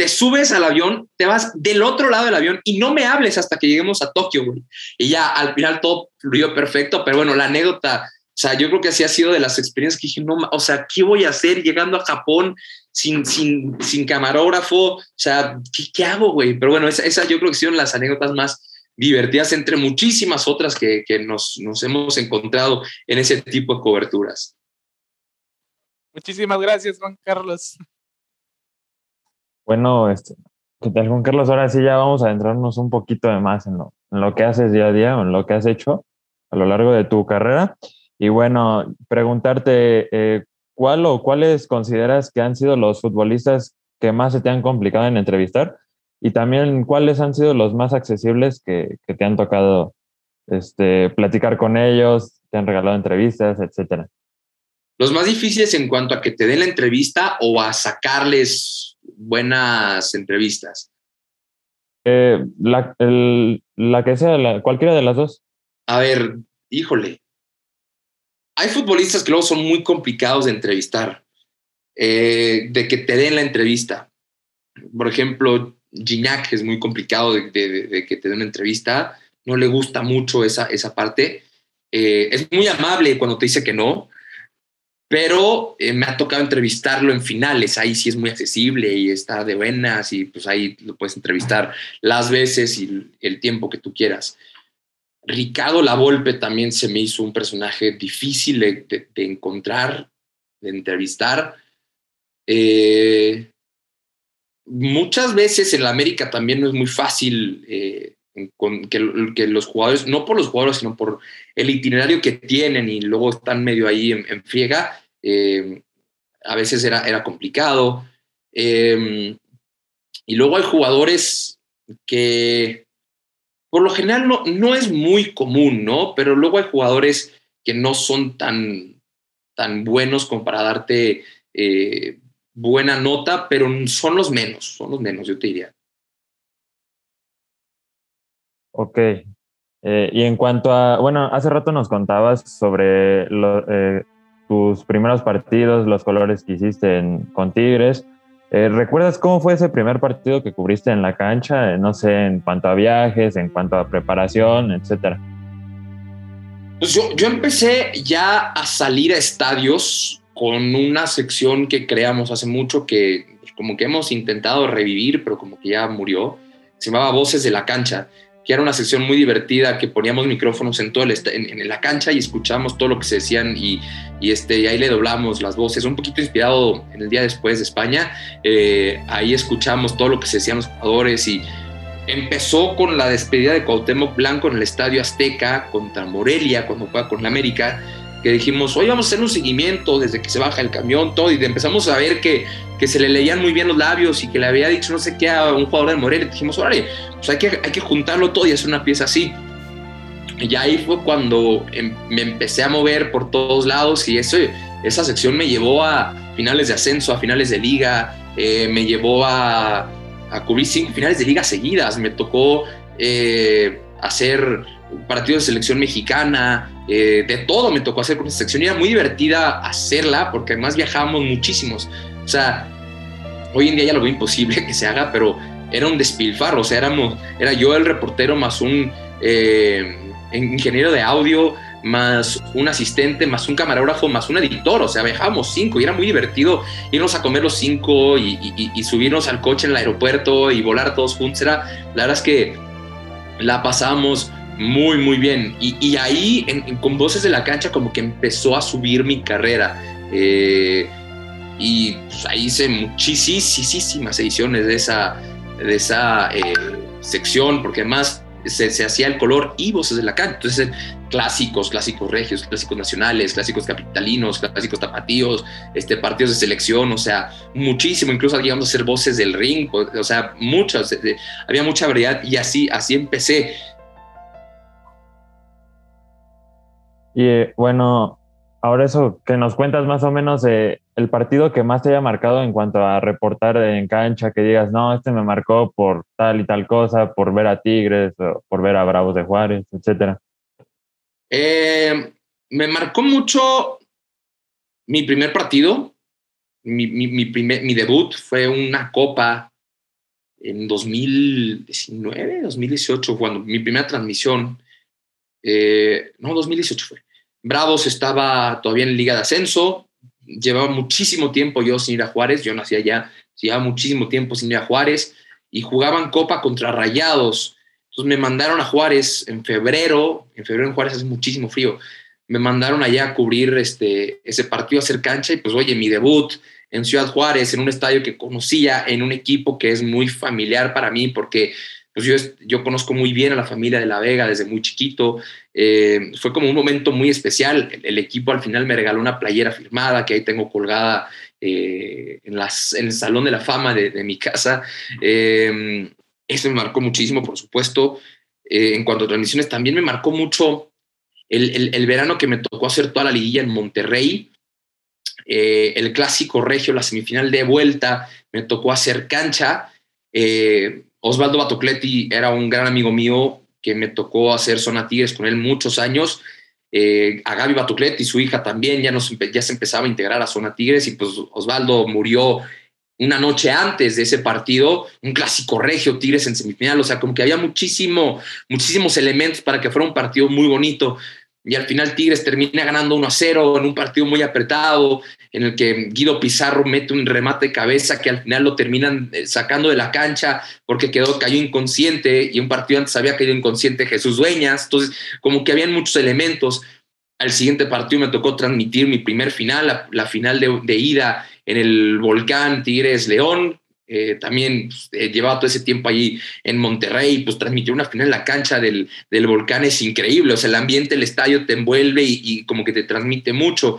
Speaker 7: te subes al avión, te vas del otro lado del avión y no me hables hasta que lleguemos a Tokio, güey. Y ya al final todo fluyó perfecto, pero bueno, la anécdota, o sea, yo creo que así ha sido de las experiencias que dije, no, o sea, ¿qué voy a hacer llegando a Japón sin, sin, sin camarógrafo? O sea, ¿qué, qué hago, güey? Pero bueno, esa, esa yo creo que son las anécdotas más, divertidas entre muchísimas otras que, nos, hemos encontrado en ese tipo de coberturas.
Speaker 5: Muchísimas gracias, Juan Carlos.
Speaker 6: Bueno, este, ¿qué tal, Juan Carlos? Ahora sí ya vamos a adentrarnos un poquito de más en lo, en lo que haces día a día, en lo que has hecho a lo largo de tu carrera. Y bueno, preguntarte, eh, ¿cuál o cuáles consideras que han sido los futbolistas que más se te han complicado en entrevistar? Y también, ¿cuáles han sido los más accesibles que, te han tocado este, platicar con ellos, te han regalado entrevistas, etcétera?
Speaker 7: Los más difíciles en cuanto a que te den la entrevista o a sacarles buenas entrevistas.
Speaker 6: Eh, la, que sea, cualquiera de las dos.
Speaker 7: A ver, híjole. Hay futbolistas que luego son muy complicados de entrevistar, eh, de que te den la entrevista. Por ejemplo, Gignac es muy complicado de, que te dé una entrevista, no le gusta mucho esa, esa parte. Eh, es muy amable cuando te dice que no, pero eh, me ha tocado entrevistarlo en finales, ahí sí es muy accesible y está de buenas y pues ahí lo puedes entrevistar las veces y el tiempo que tú quieras. Ricardo Lavolpe también se me hizo un personaje difícil de, encontrar, de entrevistar. Eh, muchas veces en la América también no es muy fácil eh, que, los jugadores, no por los jugadores, sino por el itinerario que tienen y luego están medio ahí en, friega, eh, a veces era, era complicado. Em, y luego hay jugadores que, por lo general no, no es muy común, ¿no? Pero luego hay jugadores que no son tan, tan buenos como para darte eh, buena nota, pero son los menos, son los menos, yo te diría.
Speaker 6: Ok. Eh, y en cuanto a, bueno, hace rato nos contabas sobre eh, tus primeros partidos, los colores que hiciste con Tigres. Eh, ¿Recuerdas cómo fue ese primer partido que cubriste en la cancha? no sé, en cuanto a viajes, en cuanto a preparación, etcétera.
Speaker 7: Pues yo, yo empecé ya a salir a estadios con una sección que creamos hace mucho que pues, como que hemos intentado revivir, pero como que ya murió. Se llamaba Voces de la Cancha que era una sesión muy divertida, que poníamos micrófonos en, todo el en, la cancha y escuchábamos todo lo que se decían y, y, este, y ahí le doblamos las voces, un poquito inspirado en el día después de España, eh, ahí escuchamos todo lo que se decían los jugadores y empezó con la despedida de Cuauhtémoc Blanco en el Estadio Azteca contra Morelia cuando juega con la América, que dijimos, hoy vamos a hacer un seguimiento desde que se baja el camión, todo, y empezamos a ver que, que se le leían muy bien los labios y que le había dicho no sé qué a un jugador de Morelia. Dijimos, órale, pues hay que, hay que juntarlo todo y hacer una pieza así. Y ahí fue cuando em, me empecé a mover por todos lados y eso, esa sección me llevó a finales de ascenso, a finales de liga, eh, me llevó a, a, cubrir cinco finales de liga seguidas, me tocó eh, hacer partidos de selección mexicana, eh, de todo me tocó hacer con esa sección y era muy divertida hacerla porque además viajábamos muchísimos. O sea, hoy en día ya lo veo imposible que se haga, pero era un despilfarro, o sea, éramos, era yo el reportero más un eh, ingeniero de audio, más un asistente, más un camarógrafo, más un editor, o sea, viajábamos cinco y era muy divertido irnos a comer los cinco y, subirnos al coche en el aeropuerto y volar todos juntos. Era, la verdad es que la pasamos muy, muy bien. Y, ahí, con Voces de la Cancha, como que empezó a subir mi carrera. Eh, y pues, ahí hice muchísimas ediciones de esa, de esa eh, sección, porque además se, se, hacía el color y voces de la cancha. Entonces, clásicos, clásicos regios, clásicos nacionales, clásicos capitalinos, clásicos tapatíos, este, partidos de selección, o sea, muchísimo, incluso llegando a ser voces del ring, o, sea, muchas, había mucha variedad y así, así empecé.
Speaker 6: Y eh, bueno, ahora eso que nos cuentas más o menos eh, el partido que más te haya marcado en cuanto a reportar en cancha, que digas, no, este me marcó por tal y tal cosa, por ver a Tigres, o por ver a Bravos de Juárez, etcétera.
Speaker 7: Eh, me marcó mucho mi primer partido, mi, mi, mi debut fue una copa en 2019, 2018, cuando mi primera transmisión eh, no, 2018 fue. Bravos estaba todavía en Liga de Ascenso, llevaba muchísimo tiempo yo sin ir a Juárez, yo nací allá, llevaba muchísimo tiempo sin ir a Juárez y jugaban Copa contra Rayados. Entonces me mandaron a Juárez en febrero, en febrero en Juárez hace muchísimo frío, me mandaron allá a cubrir este, ese partido, a hacer cancha y pues oye, mi debut en Ciudad Juárez, en un estadio que conocía, en un equipo que es muy familiar para mí porque pues yo, yo conozco muy bien a la familia de La Vega desde muy chiquito. Eh, fue como un momento muy especial. El, equipo al final me regaló una playera firmada que ahí tengo colgada eh, en, las, en el Salón de la Fama de, mi casa. Eh, eso me marcó muchísimo, por supuesto. en cuanto a transmisiones, también me marcó mucho el, el, verano que me tocó hacer toda la liguilla en Monterrey. el clásico regio, la semifinal de vuelta, me tocó hacer cancha. Eh, Osvaldo Batocletti era un gran amigo mío que me tocó hacer Zona Tigres con él muchos años. Eh, a Gaby Batocletti, su hija también, ya, nos, ya se empezaba a integrar a Zona Tigres y pues Osvaldo murió una noche antes de ese partido, un clásico regio, Tigres en semifinal, o sea, como que había muchísimo, muchísimos elementos para que fuera un partido muy bonito y al final Tigres termina ganando 1 a 0 en un partido muy apretado, en el que Guido Pizarro mete un remate de cabeza que al final lo terminan eh, sacando de la cancha porque quedó, cayó inconsciente y un partido antes había caído inconsciente Jesús Dueñas. Entonces, como que habían muchos elementos. Al siguiente partido me tocó transmitir mi primer final, la, final de, de, ida en el Volcán Tigres León, eh, también pues, eh, llevaba todo ese tiempo allí en Monterrey, pues transmitió una final en la cancha del, del volcán, es increíble, o sea, el ambiente, el estadio te envuelve y, como que te transmite mucho.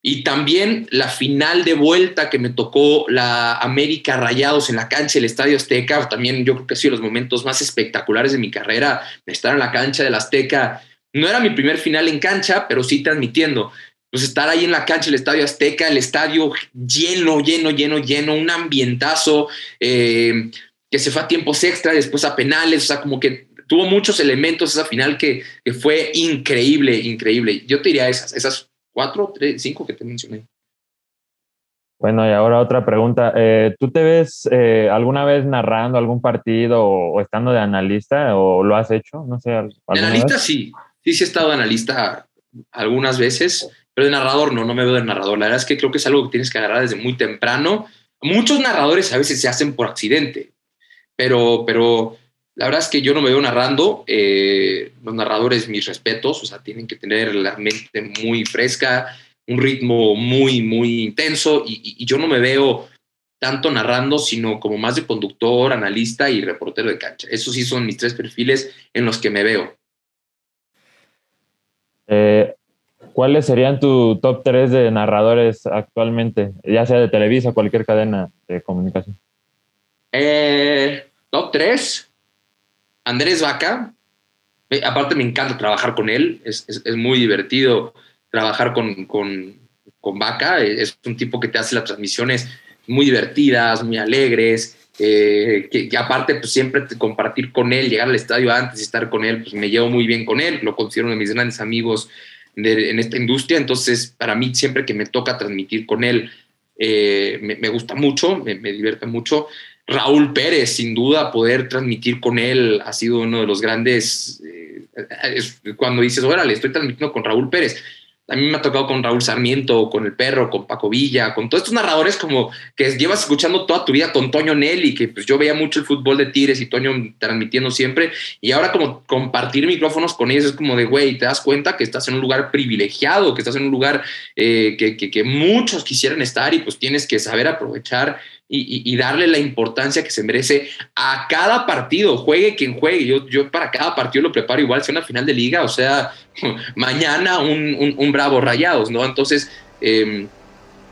Speaker 7: Y también la final de vuelta que me tocó la América Rayados en la cancha del Estadio Azteca, también yo creo que ha sido los momentos más espectaculares de mi carrera, estar en la cancha del Azteca. No era mi primer final en cancha, pero sí transmitiendo. Pues estar ahí en la cancha del Estadio Azteca, el estadio lleno, lleno, lleno, lleno, un ambientazo eh, que se fue a tiempos extra, después a penales, o sea, como que tuvo muchos elementos esa final que, que fue increíble, increíble. Yo te diría esas, esas cuatro, tres, cinco que te mencioné.
Speaker 6: Bueno, y ahora otra pregunta. Eh, ¿Tú te ves eh, alguna vez narrando algún partido o, estando de analista o lo has hecho? No sé.
Speaker 7: De analista sí, sí, sí he estado de analista algunas veces, pero de narrador no, no me veo de narrador. La verdad es que creo que es algo que tienes que agarrar desde muy temprano. Muchos narradores a veces se hacen por accidente, pero, pero la verdad es que yo no me veo narrando. Eh, los narradores, mis respetos, o sea, tienen que tener la mente muy fresca, un ritmo muy, muy intenso y, yo no me veo tanto narrando, sino como más de conductor, analista y reportero de cancha. Esos sí son mis tres perfiles en los que me veo.
Speaker 6: Eh, ¿Cuáles serían tu top tres de narradores actualmente, ya sea de Televisa o cualquier cadena de comunicación?
Speaker 7: Eh, top tres. Andrés Vaca, eh, aparte me encanta trabajar con él, es, muy divertido trabajar con, con, Vaca, eh, es un tipo que te hace las transmisiones muy divertidas, muy alegres, eh, que, aparte pues siempre compartir con él, llegar al estadio antes y estar con él, pues me llevo muy bien con él, lo considero uno de mis grandes amigos en esta industria, entonces para mí siempre que me toca transmitir con él, me, gusta mucho, me, me divierte mucho. Raúl Pérez, sin duda, poder transmitir con él ha sido uno de los grandes. Eh, cuando dices, órale, estoy transmitiendo con Raúl Pérez. A mí me ha tocado con Raúl Sarmiento, con El Perro, con Paco Villa, con todos estos narradores como que llevas escuchando toda tu vida con Toño Nelly, que pues yo veía mucho el fútbol de Tigres y Toño transmitiendo siempre. Y ahora como compartir micrófonos con ellos es como de, güey, te das cuenta que estás en un lugar privilegiado, que estás en un lugar eh, que, que, que muchos quisieran estar y pues tienes que saber aprovechar y, darle la importancia que se merece a cada partido, juegue quien juegue. Yo, para cada partido lo preparo igual, sea una final de liga, o sea, mañana un, un, Bravo Rayados, ¿no? Entonces, eh,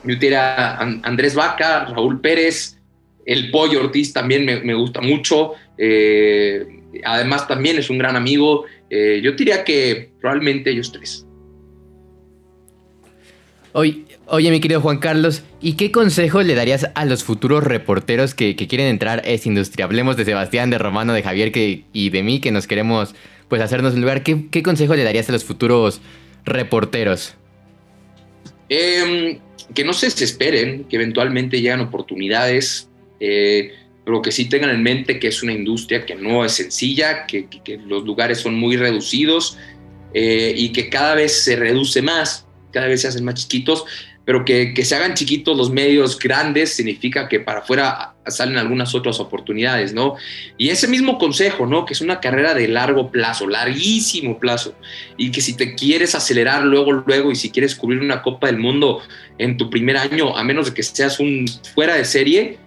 Speaker 7: yo diría Andrés Vaca, Raúl Pérez, el Pollo Ortiz también me, gusta mucho. Eh, además, también es un gran amigo. Eh, yo diría que probablemente ellos tres.
Speaker 3: Hoy, Oye, mi querido Juan Carlos, ¿y qué consejo le darías a los futuros reporteros que, quieren entrar a esta industria? Hablemos de Sebastián, de Romano, de Javier y de mí, que nos queremos pues hacernos un lugar. ¿Qué, consejo le darías a los futuros reporteros?
Speaker 7: Em, que no se desesperen, que eventualmente llegan oportunidades, eh, pero que sí tengan en mente que es una industria que no es sencilla, que, los lugares son muy reducidos eh, y que cada vez se reduce más, cada vez se hacen más chiquitos pero que, se hagan chiquitos los medios grandes significa que para afuera salen algunas otras oportunidades, ¿no? Y ese mismo consejo, ¿no? Que es una carrera de largo plazo, larguísimo plazo, y que si te quieres acelerar luego, luego, y si quieres cubrir una Copa del Mundo en tu primer año, a menos de que seas un fuera de serie,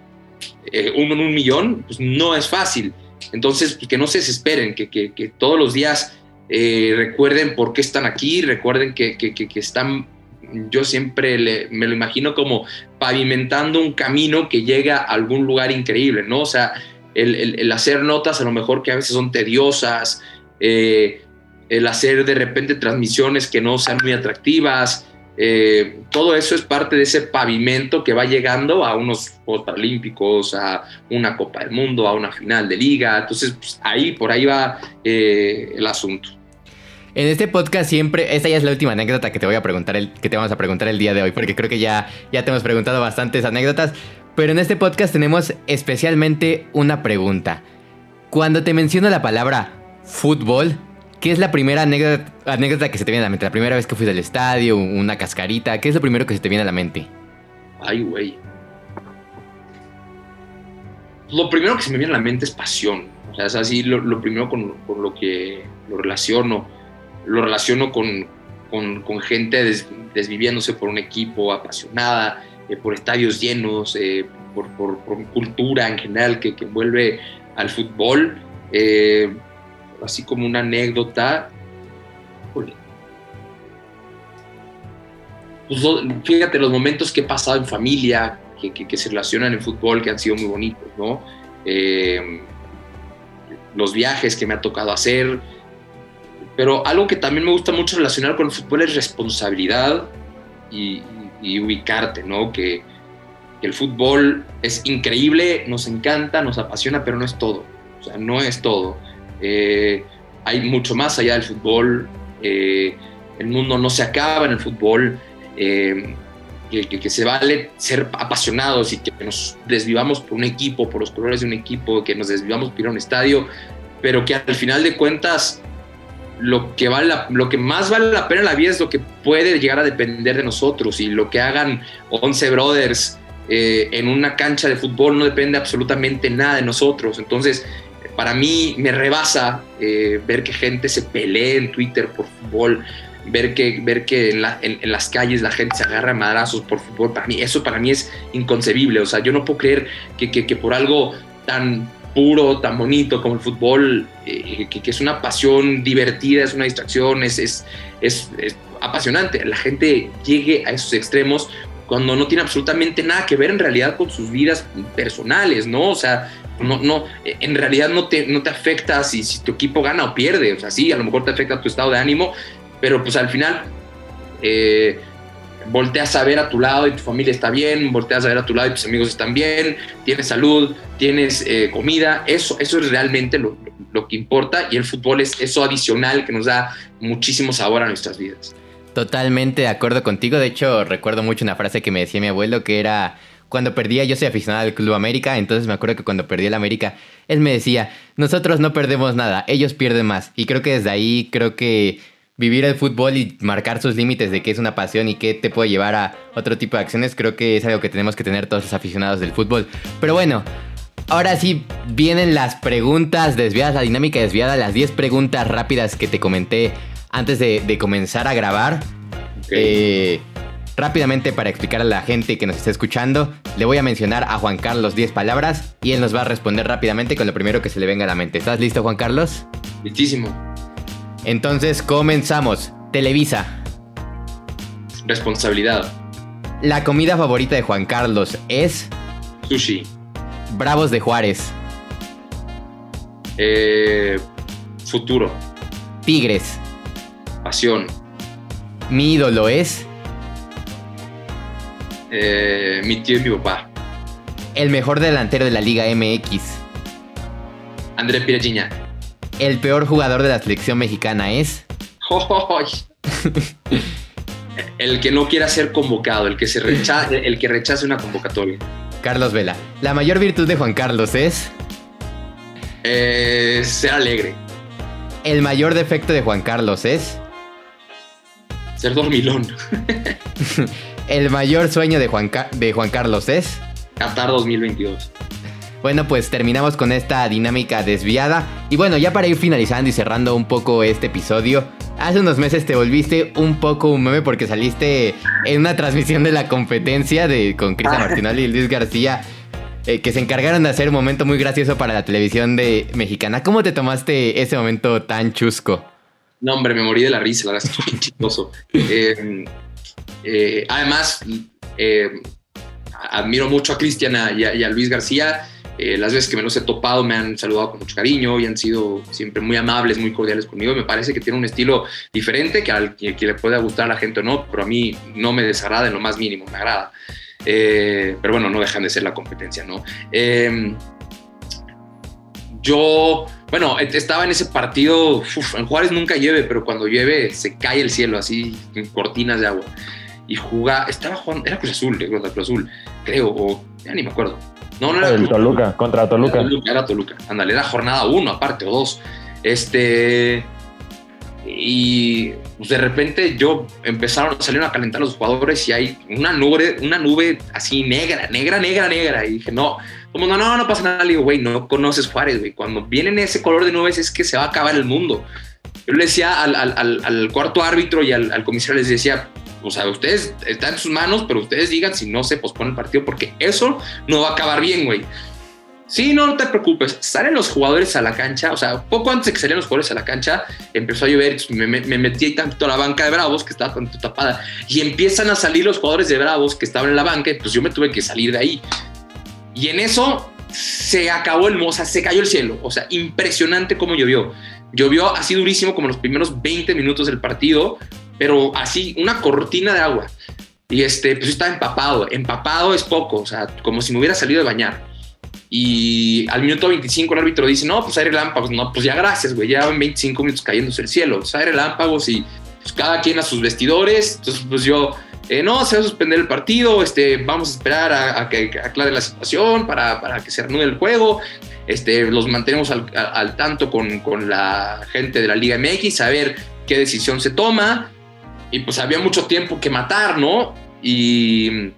Speaker 7: eh, uno en un millón, pues no es fácil. Entonces, pues, que no se desesperen, que, que, todos los días eh, recuerden por qué están aquí, recuerden que, que están yo siempre me lo imagino como pavimentando un camino que llega a algún lugar increíble, ¿no? O sea, el, hacer notas a lo mejor que a veces son tediosas, eh, el hacer de repente transmisiones que no sean muy atractivas, eh, todo eso es parte de ese pavimento que va llegando a unos Juegos Paralímpicos, a una Copa del Mundo, a una final de liga. Entonces, pues, ahí, por ahí va eh, el asunto.
Speaker 3: En este podcast siempre, esta ya es la última anécdota que te voy a preguntar, que te vamos a preguntar el día de hoy, porque creo que ya, ya te hemos preguntado bastantes anécdotas, pero en este podcast tenemos especialmente una pregunta. Cuando te menciono la palabra fútbol, ¿qué es la primera anécdota, anécdota que se te viene a la mente? La primera vez que fuiste al estadio, una cascarita, ¿qué es lo primero que se te viene a la mente?
Speaker 7: Ay, güey. Lo primero que se me viene a la mente es pasión. O sea, es así lo, primero con, con, lo que lo relaciono lo relaciono con, con, gente desviviéndose por un equipo apasionada, eh, por estadios llenos, eh, por, cultura en general que, que envuelve al fútbol. Eh, así como una anécdota. pues, fíjate los momentos que he pasado en familia, que, se relacionan en fútbol, que han sido muy bonitos, ¿no? Los viajes que me ha tocado hacer. Pero algo que también me gusta mucho relacionar con el fútbol es responsabilidad y, ubicarte, ¿no? Que, el fútbol es increíble, nos encanta, nos apasiona, pero no es todo. O sea, no es todo. Eh, hay mucho más allá del fútbol. Eh, el mundo no se acaba en el fútbol que, se vale ser apasionados y que nos desvivamos por un equipo, por los colores de un equipo, que nos desvivamos por ir a un estadio, pero que al final de cuentas lo que, vale lo que más vale la pena en la vida es lo que puede llegar a depender de nosotros y lo que hagan 11 brothers eh, en una cancha de fútbol no depende absolutamente nada de nosotros. Entonces, para mí me rebasa eh, ver que gente se pelee en Twitter por fútbol, ver que, ver que en, las calles la gente se agarra a madrazos por fútbol, para mí, eso para mí es inconcebible. O sea, yo no puedo creer que, que, por algo tan puro, tan bonito como el fútbol, eh, que, es una pasión divertida, es una distracción, es, es, es, apasionante. La gente llegue a esos extremos cuando no tiene absolutamente nada que ver en realidad con sus vidas personales, ¿no? O sea, no, no, en realidad no te, no te afecta si, si tu equipo gana o pierde, o sea, sí, a lo mejor te afecta tu estado de ánimo, pero pues al final eh, volteas a ver a tu lado y tu familia está bien, volteas a ver a tu lado y tus amigos están bien, tienes salud, tienes eh, comida, eso, eso es realmente lo, lo, que importa y el fútbol es eso adicional que nos da muchísimo sabor a nuestras vidas.
Speaker 3: Totalmente de acuerdo contigo, de hecho recuerdo mucho una frase que me decía mi abuelo que era cuando perdía, yo soy aficionado al Club América, entonces me acuerdo que cuando perdí el América, él me decía, nosotros no perdemos nada, ellos pierden más. Y creo que desde ahí, creo que vivir el fútbol y marcar sus límites de qué es una pasión y qué te puede llevar a otro tipo de acciones, creo que es algo que tenemos que tener todos los aficionados del fútbol. Pero bueno, ahora sí vienen las preguntas desviadas, la dinámica desviada, las 10 preguntas rápidas que te comenté antes de, comenzar a grabar. Eh, rápidamente para explicar a la gente que nos está escuchando, le voy a mencionar a Juan Carlos 10 palabras y él nos va a responder rápidamente con lo primero que se le venga a la mente. ¿Estás listo, Juan Carlos?
Speaker 7: Listísimo.
Speaker 3: Entonces comenzamos. Televisa.
Speaker 7: Responsabilidad.
Speaker 3: La comida favorita de Juan Carlos es...
Speaker 7: Sushi.
Speaker 3: Bravos de Juárez.
Speaker 7: Eh, futuro.
Speaker 3: Tigres.
Speaker 7: Pasión.
Speaker 3: Mi ídolo es...
Speaker 7: Eh, mi tío y mi papá.
Speaker 3: El mejor delantero de la Liga MX.
Speaker 7: André Pirajiña.
Speaker 3: El peor jugador de la selección mexicana es.
Speaker 7: el que no quiera ser convocado, el que, se rechace, el que rechace una convocatoria.
Speaker 3: Carlos Vela. La mayor virtud de Juan Carlos es.
Speaker 7: Eh, ser alegre.
Speaker 3: El mayor defecto de Juan Carlos es.
Speaker 7: Ser dormilón.
Speaker 3: El mayor sueño de Juan, de Juan Carlos es.
Speaker 7: Qatar 2022.
Speaker 3: Bueno, pues terminamos con esta dinámica desviada. Y bueno, ya para ir finalizando y cerrando un poco este episodio, hace unos meses te volviste un poco un meme porque saliste en una transmisión de la competencia de, con Cristian ah. Martinoli y Luis García. Eh, que se encargaron de hacer un momento muy gracioso para la televisión de mexicana. ¿Cómo te tomaste ese momento tan chusco?
Speaker 7: No, hombre, me morí de la risa, la verdad, es muy chistoso. Eh, eh, además, admiro mucho a Cristian y, y, a Luis García eh, las veces que me los he topado me han saludado con mucho cariño y han sido siempre muy amables, muy cordiales conmigo. Me parece que tiene un estilo diferente que al que, le pueda gustar a la gente o no, pero a mí no me desagrada en lo más mínimo, me agrada. Eh, pero bueno, no dejan de ser la competencia, ¿no? Em, yo, bueno, estaba en ese partido, en Juárez nunca llueve, pero cuando llueve se cae el cielo así, en cortinas de agua. Y jugaba, estaba jugando, era Cruz Azul, Azul, creo, o ya ni me acuerdo
Speaker 6: no, no era el Toluca, contra Toluca.
Speaker 7: Era Toluca, Ándale, era jornada uno aparte, o dos. Este. Y pues, de repente yo empezaron, salieron a calentar los jugadores y hay una nube, una nube así negra, negra, negra, negra. Y dije, no, como no, no, no pasa nada. Le digo, güey, no conoces Juárez, güey. Cuando vienen ese color de nubes es que se va a acabar el mundo. Yo le decía al, al, al, cuarto árbitro y al, comisario, les decía, o sea, ustedes están en sus manos, pero ustedes digan si no se pospone el partido, porque eso no va a acabar bien, güey. Sí, no, no te preocupes. Salen los jugadores a la cancha, o sea, poco antes de que salieran los jugadores a la cancha, empezó a llover, me, me, metí tanto a la banca de Bravos, que estaba tanto tapada, y empiezan a salir los jugadores de Bravos que estaban en la banca, pues yo me tuve que salir de ahí. Y en eso se acabó el, o sea, se cayó el cielo, o sea, impresionante cómo llovió. Llovió así durísimo como los primeros 20 minutos del partido, pero así, una cortina de agua. Y este, pues estaba empapado, empapado es poco, o sea, como si me hubiera salido de bañar. Y al minuto 25 el árbitro dice, no, pues hay relámpagos. No, pues ya gracias, güey, ya van 25 minutos cayéndose el cielo. Pues hay relámpagos y pues cada quien a sus vestidores. Entonces, pues yo, eh, no, se va a suspender el partido, este, vamos a esperar a, que aclare la situación para, para, que se reanude el juego. Este, los mantenemos al, al tanto con, con, la gente de la Liga MX, a ver qué decisión se toma. Y pues había mucho tiempo que matar, ¿no? Y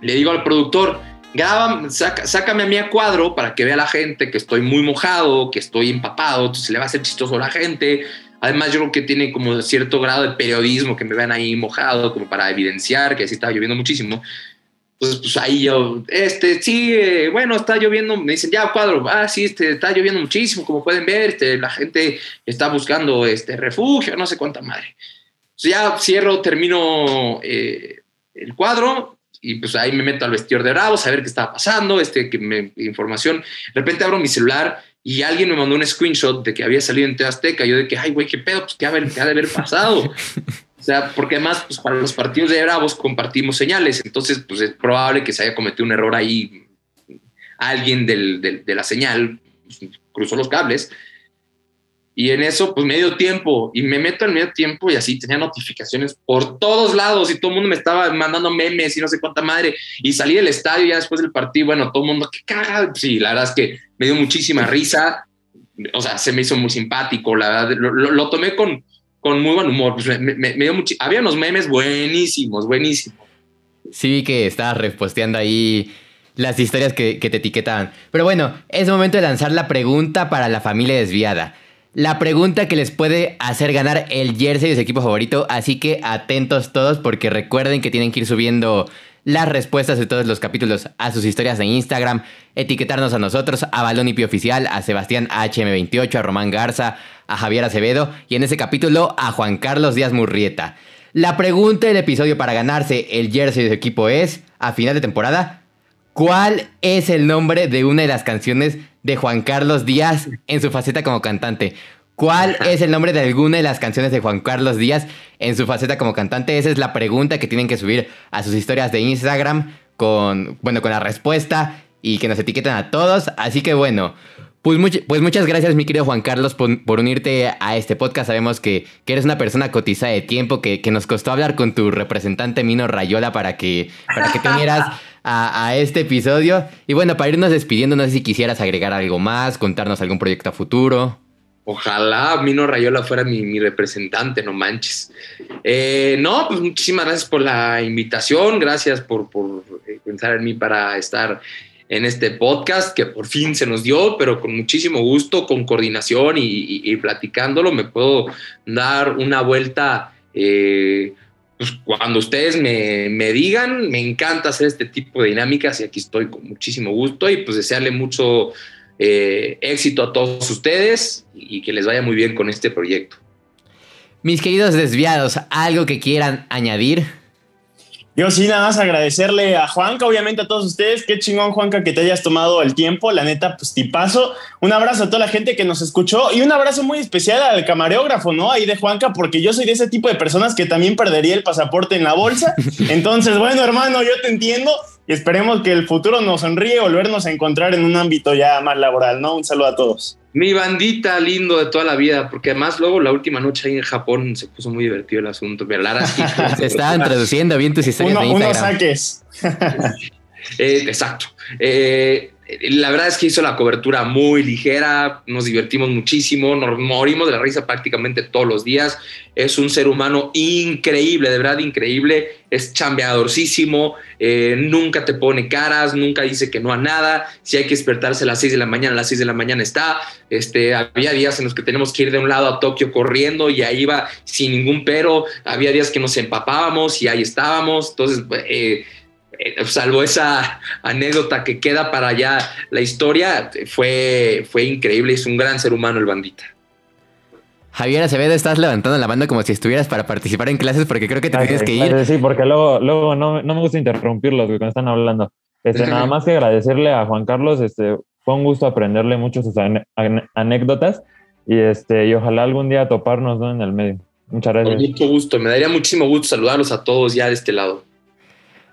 Speaker 7: le digo al productor, graba, sácame a mí a cuadro para que vea la gente que estoy muy mojado, que estoy empapado, entonces le va a hacer chistoso a la gente. Además, yo creo que tiene como cierto grado de periodismo que me vean ahí mojado, como para evidenciar que así estaba lloviendo muchísimo. Entonces, pues ahí yo, este, sí, eh, bueno, está lloviendo, me dicen, ya, cuadro, ah, sí, este, está lloviendo muchísimo, como pueden ver, este, la gente está buscando este refugio, no sé cuánta madre. Entonces ya cierro, termino eh, el cuadro, y pues ahí me meto al vestidor de Bravos a ver qué estaba pasando, este, que me, información. De repente abro mi celular y alguien me mandó un screenshot de que había salido en Azteca. Yo de que, ay, güey, qué pedo, pues qué ha, de haber pasado. o sea, porque además, pues para los partidos de Bravos compartimos señales. Entonces, pues es probable que se haya cometido un error ahí. Alguien del, de la señal pues, cruzó los cables y en eso, pues medio tiempo, y me meto en medio tiempo y así tenía notificaciones por todos lados y todo el mundo me estaba mandando memes y no sé cuánta madre. Y salí del estadio ya después del partido, bueno, todo el mundo, qué caga. Sí, la verdad es que me dio muchísima risa. O sea, se me hizo muy simpático, la verdad, lo, tomé con, con muy buen humor. Pues me, dio había unos memes buenísimos, buenísimos.
Speaker 3: Sí, vi que estabas reposteando ahí las historias que, que te etiquetaban. Pero bueno, es momento de lanzar la pregunta para la familia desviada la pregunta que les puede hacer ganar el jersey de su equipo favorito. Así que atentos todos porque recuerden que tienen que ir subiendo las respuestas de todos los capítulos a sus historias de Instagram, etiquetarnos a nosotros, a Balón y Oficial, a Sebastián HM28, a Román Garza, a Javier Acevedo y en ese capítulo a Juan Carlos Díaz Murrieta. La pregunta del episodio para ganarse el jersey de su equipo es, a final de temporada, ¿cuál es el nombre de una de las canciones de Juan Carlos Díaz en su faceta como cantante. ¿Cuál es el nombre de alguna de las canciones de Juan Carlos Díaz en su faceta como cantante? Esa es la pregunta que tienen que subir a sus historias de Instagram con, bueno, con la respuesta y que nos etiqueten a todos. Así que bueno, pues, pues muchas gracias mi querido Juan Carlos por, unirte a este podcast. Sabemos que, eres una persona cotizada de tiempo, que, que, nos costó hablar con tu representante Mino Rayola para que, para que te unieras a, este episodio. Y bueno, para irnos despidiendo, no sé si quisieras agregar algo más, contarnos algún proyecto a futuro.
Speaker 7: Ojalá Mino Rayola fuera mi, representante, no manches. Eh, no, pues muchísimas gracias por la invitación, gracias por, eh, pensar en mí para estar en este podcast que por fin se nos dio, pero con muchísimo gusto, con coordinación y, platicándolo, me puedo dar una vuelta eh, pues, cuando ustedes me, digan, me encanta hacer este tipo de dinámicas y aquí estoy con muchísimo gusto y pues desearle mucho eh, éxito a todos ustedes y que les vaya muy bien con este proyecto.
Speaker 3: Mis queridos desviados, ¿algo que quieran añadir?
Speaker 4: Yo sí, nada más agradecerle a Juanca, obviamente a todos ustedes. Qué chingón, Juanca, que te hayas tomado el tiempo. La neta, pues tipazo. Un abrazo a toda la gente que nos escuchó y un abrazo muy especial al camarógrafo, ¿no? Ahí de Juanca, porque yo soy de ese tipo de personas que también perdería el pasaporte en la bolsa. Entonces, bueno, hermano, yo te entiendo y esperemos que el futuro nos sonríe volvernos a encontrar en un ámbito ya más laboral, ¿no? Un saludo a todos.
Speaker 7: Mi bandita lindo de toda la vida, porque además luego la última noche ahí en Japón se puso muy divertido el asunto.
Speaker 3: se estaban traduciendo bien tus historias de Instagram.
Speaker 4: Unos saques.
Speaker 7: Eh, exacto. Eh, la verdad es que hizo la cobertura muy ligera, nos divertimos muchísimo, nos morimos de la risa prácticamente todos los días. Es un ser humano increíble, de verdad increíble. Es chambeadorcísimo, eh, nunca te pone caras, nunca dice que no a nada. Si hay que despertarse a las 6 de la mañana, a las 6 de la mañana está. Este, había días en los que tenemos que ir de un lado a Tokio corriendo y ahí iba sin ningún pero. Había días que nos empapábamos y ahí estábamos. Entonces, eh, salvo esa anécdota que queda para allá la historia, fue, fue increíble. Es un gran ser humano el bandita.
Speaker 3: Javier Acevedo, estás levantando la banda como si estuvieras para participar en clases porque creo que te tienes que ir.
Speaker 6: Sí, porque luego, luego no, no me gusta interrumpirlos cuando están hablando. Este, nada más que agradecerle a Juan Carlos, este, fue un gusto aprenderle mucho sus anécdotas y, este, y ojalá algún día toparnos en el medio. Muchas gracias.
Speaker 7: Con mucho gusto, me daría muchísimo gusto saludarlos a todos ya de este lado.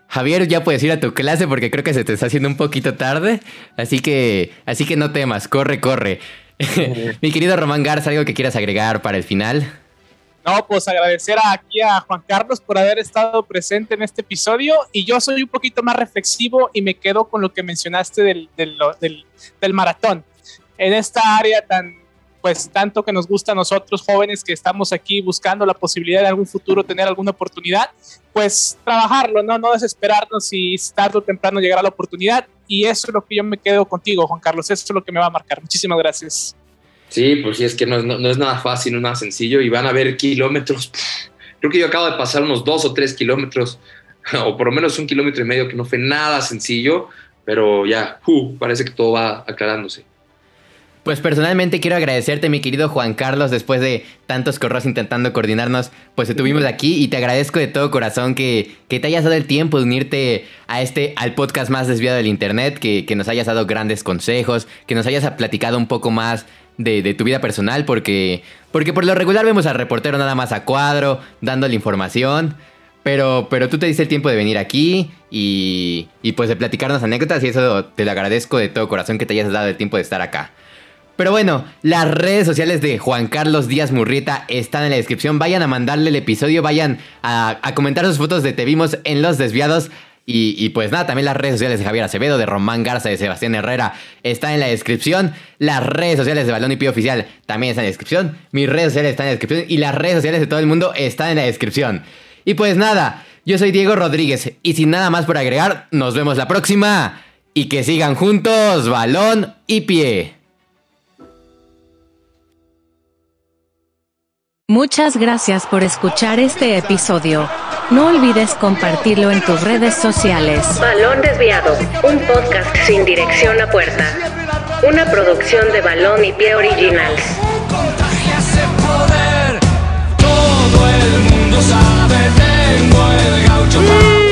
Speaker 3: Javier, ya puedes ir a tu clase porque creo que se te está haciendo un poquito tarde, así que, así que no temas, corre, corre. Mi querido Román Garza, ¿algo que quieras agregar para el final?
Speaker 5: No, pues agradecer aquí a Juan Carlos por haber estado presente en este episodio y yo soy un poquito más reflexivo y me quedo con lo que mencionaste del, del, del, del maratón. En esta área tan pues tanto que nos gusta a nosotros jóvenes que estamos aquí buscando la posibilidad de algún futuro tener alguna oportunidad, pues trabajarlo, no, no desesperarnos y tarde o temprano llegar a la oportunidad. Y eso es lo que yo me quedo contigo, Juan Carlos, eso es lo que me va a marcar. Muchísimas gracias.
Speaker 7: Sí, pues sí, es que no, es nada fácil, no es nada sencillo y van a ver kilómetros. Creo que yo acabo de pasar unos dos o tres kilómetros, o por lo menos un kilómetro y medio, que no fue nada sencillo, pero ya, uh, parece que todo va aclarándose.
Speaker 3: Pues personalmente quiero agradecerte, mi querido Juan Carlos, después de tantos correos intentando coordinarnos, pues te tuvimos aquí y te agradezco de todo corazón que, que te hayas dado el tiempo de unirte a este, al podcast más desviado del internet, que, que nos hayas dado grandes consejos, que nos hayas platicado un poco más de, de, tu vida personal, porque, porque por lo regular vemos al reportero nada más a cuadro, dando la información. Pero, pero tú te diste el tiempo de venir aquí y, y pues de platicarnos anécdotas y eso te lo agradezco de todo corazón que te hayas dado el tiempo de estar acá. Pero bueno, las redes sociales de Juan Carlos Díaz Murrieta están en la descripción. Vayan a mandarle el episodio, vayan a, comentar sus fotos de Te Vimos en Los Desviados. Y, pues nada, también las redes sociales de Javier Acevedo, de Román Garza, de Sebastián Herrera están en la descripción. Las redes sociales de Balón y Pío Oficial también están en la descripción. Mis redes sociales están en la descripción. Y las redes sociales de todo el mundo están en la descripción. Y pues nada, yo soy Diego Rodríguez. Y sin nada más por agregar, nos vemos la próxima. Y que sigan juntos, balón y pie.
Speaker 1: Muchas gracias por escuchar este episodio. No olvides compartirlo en tus redes sociales. Balón Desviado, un podcast sin dirección a puerta. Una producción de Balón y Pie Originals. todo el mundo sabe, tengo el gaucho.